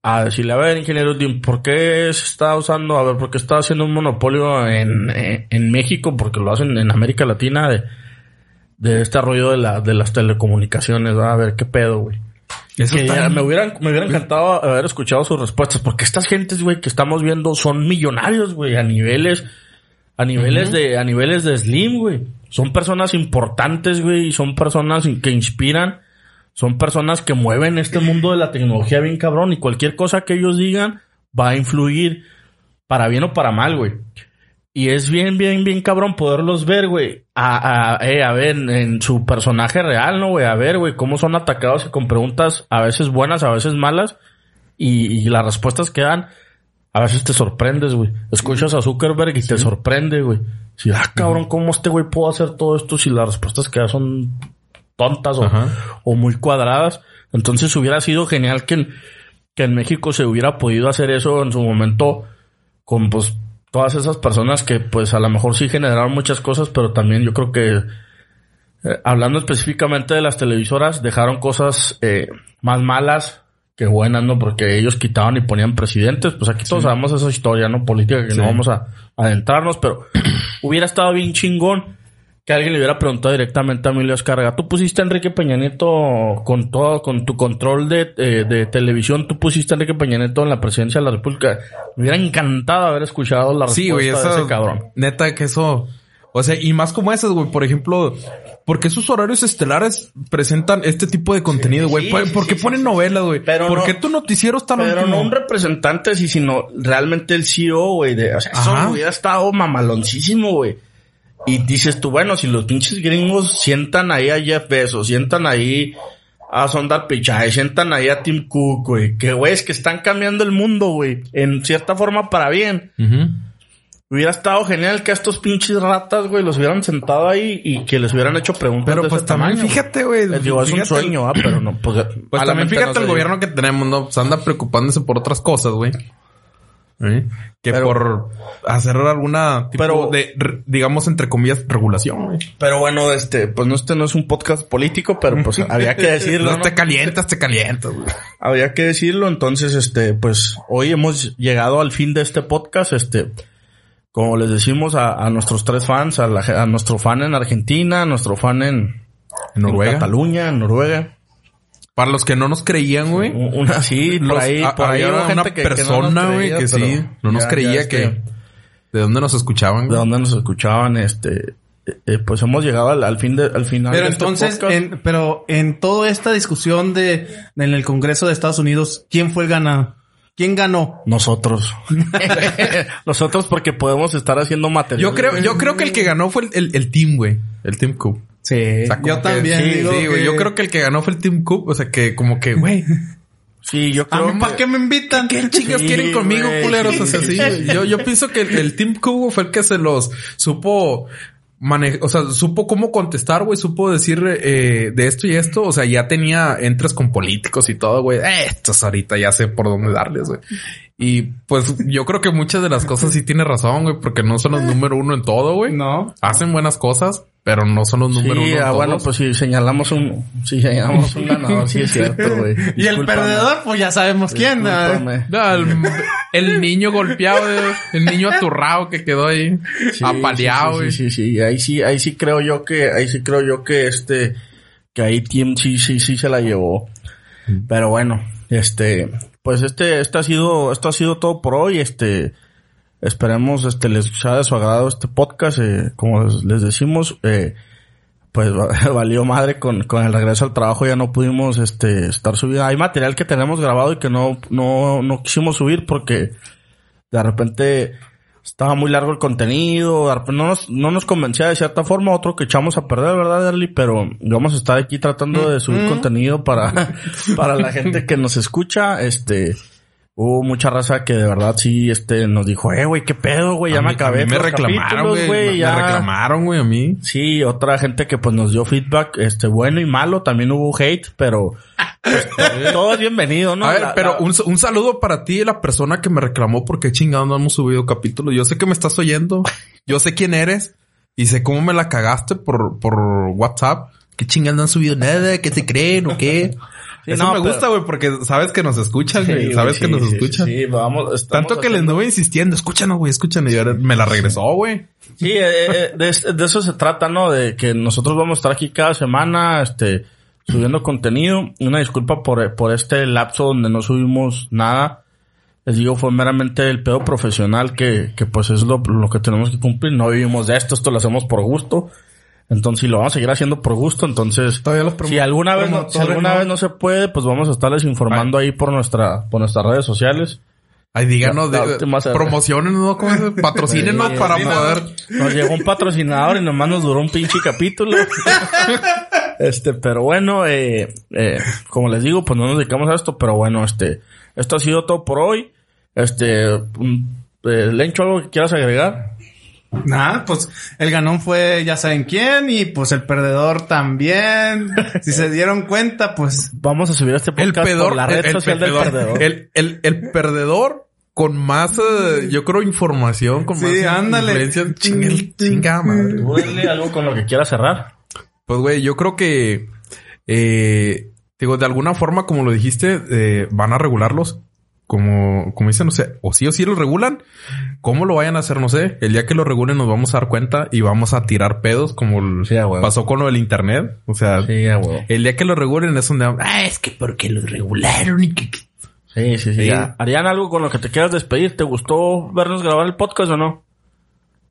A decirle, a ver, ingeniero Slim, ¿por qué se está usando, a ver, por qué está haciendo un monopolio en, en, en México? Porque lo hacen en América Latina de, de este rollo de, la, de las telecomunicaciones. A ver, qué pedo, güey. Eso Que está me hubieran, me hubiera encantado haber escuchado sus respuestas, porque estas gentes, güey, que estamos viendo son millonarios, güey, a niveles, a niveles de, a niveles de Slim, güey. Son personas importantes, güey, y son personas que inspiran, son personas que mueven este mundo de la tecnología bien cabrón, y cualquier cosa que ellos digan va a influir para bien o para mal, güey. Y es bien, bien, bien cabrón poderlos ver, güey. A, a, eh, a ver, en su personaje real, ¿no, güey? A ver, güey, cómo son atacados y con preguntas a veces buenas, a veces malas. Y, y las respuestas que dan, a veces te sorprendes, güey. Escuchas a Zuckerberg y te sorprende, güey. Si, ah, cabrón, ¿cómo este güey puede hacer todo esto si las respuestas que da son tontas o, o muy cuadradas? Entonces hubiera sido genial que en, que en México se hubiera podido hacer eso en su momento con pues todas esas personas que pues a lo mejor sí generaron muchas cosas, pero también yo creo que eh, hablando específicamente de las televisoras, dejaron cosas eh, más malas que buenas, ¿no? Porque ellos quitaban y ponían presidentes, pues aquí todos sabemos esa historia, ¿no? Política que Sí. no vamos a adentrarnos, pero [clears throat] hubiera estado bien chingón que alguien le hubiera preguntado directamente a Emilio Escarga, tú pusiste a Enrique Peña Nieto con todo, con tu control de, eh, de televisión, tú pusiste a Enrique Peña Nieto en la presidencia de la República. Me hubiera encantado haber escuchado la respuesta Sí, güey, de eso, ese cabrón. Neta que eso. O sea, y más como esas, güey. Por ejemplo, ¿por qué sus horarios estelares presentan este tipo de contenido, güey? sí, ¿Por, sí, por qué sí, ponen novelas, güey? Pero ¿Por no- qué tu noticiero está Pero último? no un representante, sí, sino realmente el CEO, güey. De, o sea, eso hubiera estado mamaloncísimo, güey. Y dices tú, bueno, si los pinches gringos sientan ahí a Jeff Bezos, sientan ahí a Sondar Pichai, sientan ahí a Tim Cook, güey. Que, güey, es que están cambiando el mundo, güey. En cierta forma para bien. Ujú. Hubiera estado genial que a estos pinches ratas, güey, los hubieran sentado ahí y que les hubieran hecho preguntas Pero de pues ese también, tamaño. fíjate, güey. Digo, es un fíjate- sueño, ah, pero no, pues... Pues también fíjate el gobierno que tenemos, ¿no? Pues anda preocupándose por otras cosas, güey. ¿Eh? Que Pero- por hacer alguna tipo Pero- de, digamos, entre comillas, regulación. Pero bueno, este, pues no, este no es un podcast político, pero pues [laughs] había que decirlo, No te calientas, te calientas, güey. Había que decirlo, entonces, este, pues hoy hemos llegado al fin de este podcast, este, como les decimos a, a nuestros tres fans, a, la- a nuestro fan en Argentina, a nuestro fan en, En en. Cataluña, en Noruega, Para los que no nos creían, güey. una sí, [laughs] por los- ahí, a- por ahí había una gente que- que no nos persona, güey, creía, que sí, no nos ya- creía ya, este, que... ¿De dónde nos escuchaban? de dónde nos escuchaban, este, eh, eh, pues hemos llegado al, al fin de, al final Pero de este entonces, en, pero en toda esta discusión de en el Congreso de Estados Unidos, ¿quién fue el ganador? ¿Quién ganó? Nosotros. [laughs] Nosotros porque podemos estar haciendo material. Yo creo, yo creo que el que ganó fue el, el, el team, güey. El Team Cook. Sí, O sea, como yo que- también sí, digo sí, güey. que- Yo creo que el que ganó fue el Team Cook. O sea, que como que, güey, [laughs] Sí, yo ¿A creo mí para que... qué me invitan? ¿qué chingas Sí, quieren conmigo, güey. culeros? O sea, sí. [laughs] Yo, yo pienso que el, el Team Cook fue el que se los supo manejar, o sea, supo cómo contestar, güey, supo decir eh, de esto y esto. O sea, ya tenía entres con políticos y todo, güey. Eh, estos ahorita ya sé por dónde darles, güey. Y pues yo creo que muchas de las cosas sí tiene razón, güey, porque no son los número uno en todo, güey. No. Hacen buenas cosas, pero no son los número Sí, uno en ah, bueno, pues si señalamos un, si señalamos un ganador, sí es cierto, güey. [laughs] Y el perdedor, pues ya sabemos quién. ¿no? El, el niño golpeado, el niño aturrado que quedó ahí, Sí, apaleado, sí, güey. sí, sí, sí, ahí sí, ahí sí creo yo que, ahí sí creo yo que este, que ahí Team sí, sí, sí se la llevó. Pero bueno, este, pues este, este ha sido, esto ha sido todo por hoy, este, esperemos, este, les sea de su agrado este podcast, eh, como les, decimos, eh, pues va- [laughs] valió madre con, con el regreso al trabajo, ya no pudimos este estar subiendo. Hay material que tenemos grabado y que no, no, no quisimos subir porque de repente estaba muy largo el contenido, no nos, no nos convencía de cierta forma, otro que echamos a perder, ¿verdad, Derly? Pero vamos a estar aquí tratando de subir contenido para, [laughs] para la gente que nos escucha, este, hubo mucha raza que de verdad sí, este, nos dijo, eh, güey, qué pedo, güey, ya A me mí- acabé. a mí me reclamaron, güey. Me ya". reclamaron, güey, a mí. Sí, otra gente que pues nos dio feedback, este, bueno y malo, también hubo hate, pero pues, [laughs] todo es bienvenido, ¿no? a ver, La- pero la- un, un saludo para ti, la persona que me reclamó porque chingado no hemos subido capítulos. Yo sé que me estás oyendo. Yo sé quién eres. Y sé cómo me la cagaste por, por WhatsApp. ¿Qué chingados no han subido nada? ¿Qué te creen o qué? Sí, Eso no, me pero- gusta, güey, porque sabes que nos escuchan, güey. sabes que nos escuchan. Sí, vamos. Tanto que les haciendo- anduve insistiendo, escúchanos, güey, escúchanos. Y ahora me la regresó, güey. Sí, eh, eh, de, de eso se trata, ¿no? De que nosotros vamos a estar aquí cada semana, este, subiendo contenido. Una disculpa por, por este lapso donde no subimos nada. Les digo, fue meramente el pedo profesional que, que pues es lo, lo que tenemos que cumplir. No vivimos de esto, esto lo hacemos por gusto. Entonces, si lo vamos a seguir haciendo por gusto, entonces, Todavía los si alguna vez, no, si alguna no. vez no se puede, pues vamos a estarles informando ahí por nuestra, por nuestras redes sociales. Ay, díganos, de, última se- promociones, ¿no? ¿Cómo se- [laughs] Patrocínenos Sí, para poder... Nos llegó un patrocinador y nomás nos duró un pinche capítulo. [laughs] este, pero bueno, eh, eh, como les digo, pues no nos dedicamos a esto, pero bueno, este, esto ha sido todo por hoy. Este, eh, Lencho, algo que quieras agregar. Nada, pues el ganón fue ya saben quién y pues el perdedor también. si se dieron cuenta, pues Vamos a subir este El podcast pedor, por la red el, el social del perdedor. El, el, el perdedor con más, eh, yo creo, información, con Sí, más ándale. influencia. Chinga, chinga madre. Dile algo con lo que quieras cerrar. Pues, güey, yo creo que, eh, digo, de alguna forma, como lo dijiste, eh, van a regularlos. Como, como dicen, no sé, o sí o sí lo regulan. ¿Cómo lo vayan a hacer? No sé. El día que lo regulen nos vamos a dar cuenta y vamos a tirar pedos como Sí, pasó con lo del internet. O sea, Sí, el día que lo regulen es donde, ah, es que porque lo regularon y que... que-". Sí, sí, sí. Sí. ya. Harían algo con lo que te quieras despedir. ¿Te gustó vernos grabar el podcast o no?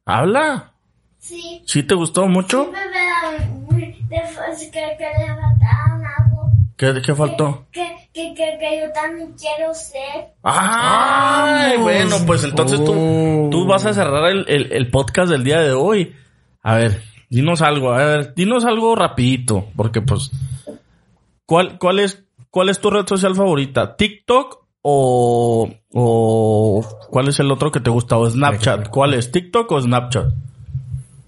Habla. Sí. ¿Sí te gustó mucho? Da después que, que le faltaban algo. ¿Qué, qué faltó? Que, que, que, que yo también quiero ser. Ay, bueno, pues entonces tú, Oh. tú vas a cerrar el, el, el podcast del día de hoy. A ver, dinos algo, a ver, dinos algo rapidito, porque pues, ¿cuál, cuál es, cuál es tu red social favorita? ¿TikTok o, o cuál es el otro que te gusta? ¿O Snapchat? ¿Cuál es? ¿TikTok o Snapchat?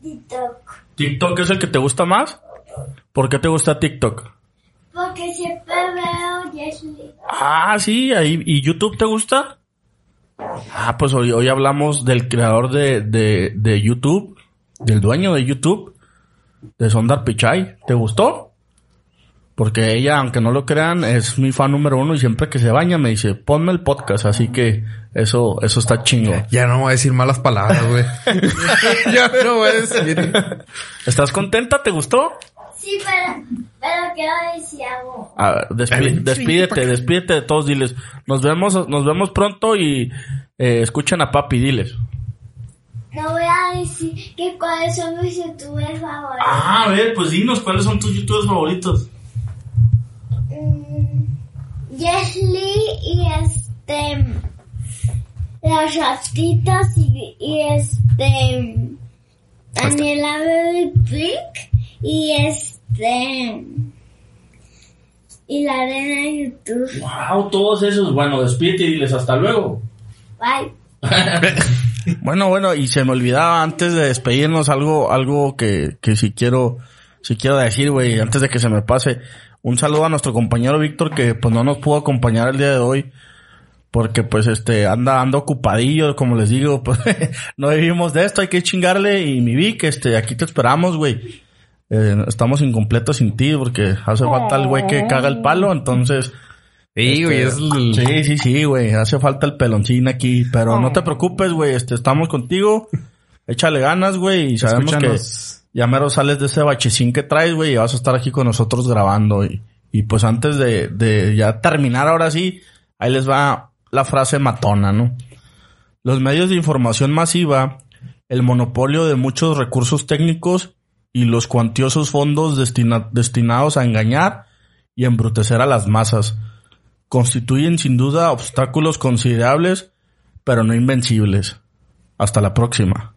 TikTok. ¿TikTok es el que te gusta más? ¿Por qué te gusta TikTok? Porque siempre veo Jesly. Ah, sí, ahí, ¿y YouTube te gusta? Ah, pues hoy, hoy hablamos del creador de, de, de YouTube, del dueño de YouTube, de Sondar Pichai. ¿Te gustó? Porque ella, aunque no lo crean, es mi fan número uno y siempre que se baña me dice, ponme el podcast, así que eso, eso está chingo. Ya no voy a decir malas palabras, güey. [laughs] [laughs] ya no voy a decir. ¿Estás contenta? ¿Te gustó? Sí, pero, pero quiero decir algo. A ver, despi- despídete, despídete de todos, diles. Nos vemos, nos vemos pronto y eh, escuchen a papi, diles. No voy a decir que cuáles son mis youtubers favoritos. Ah, a ver, pues dinos cuáles son tus youtubers favoritos. Mm, y este. Las ratitas y, y este. Daniela Baby Pink y este. Y la arena de YouTube. Wow, todos esos. Bueno, despídete y diles hasta luego. Bye. [laughs] Bueno, bueno, y se me olvidaba antes de despedirnos algo, algo que, que si quiero, si quiero decir, güey, antes de que se me pase. Un saludo a nuestro compañero Víctor que pues no nos pudo acompañar el día de hoy. Porque pues este, anda, anda ocupadillo, como les digo, [laughs] pues no vivimos de esto, hay que chingarle. Y mi Vic, este, aquí te esperamos, güey. Eh, estamos incompletos sin ti porque hace falta el güey que caga el palo, entonces... Sí, güey, es el... Sí, sí, sí, güey. Hace falta el peloncín aquí. Pero no te preocupes, güey. Este, estamos contigo. Échale ganas, güey. Y sabemos Escúchanos. que ya mero sales de ese bachecín que traes, güey. Y vas a estar aquí con nosotros grabando. Y, y pues antes de, de ya terminar ahora sí, ahí les va la frase matona, ¿no? Los medios de información masiva, el monopolio de muchos recursos técnicos y los cuantiosos fondos destina- destinados a engañar y embrutecer a las masas constituyen sin duda obstáculos considerables, pero no invencibles. Hasta la próxima.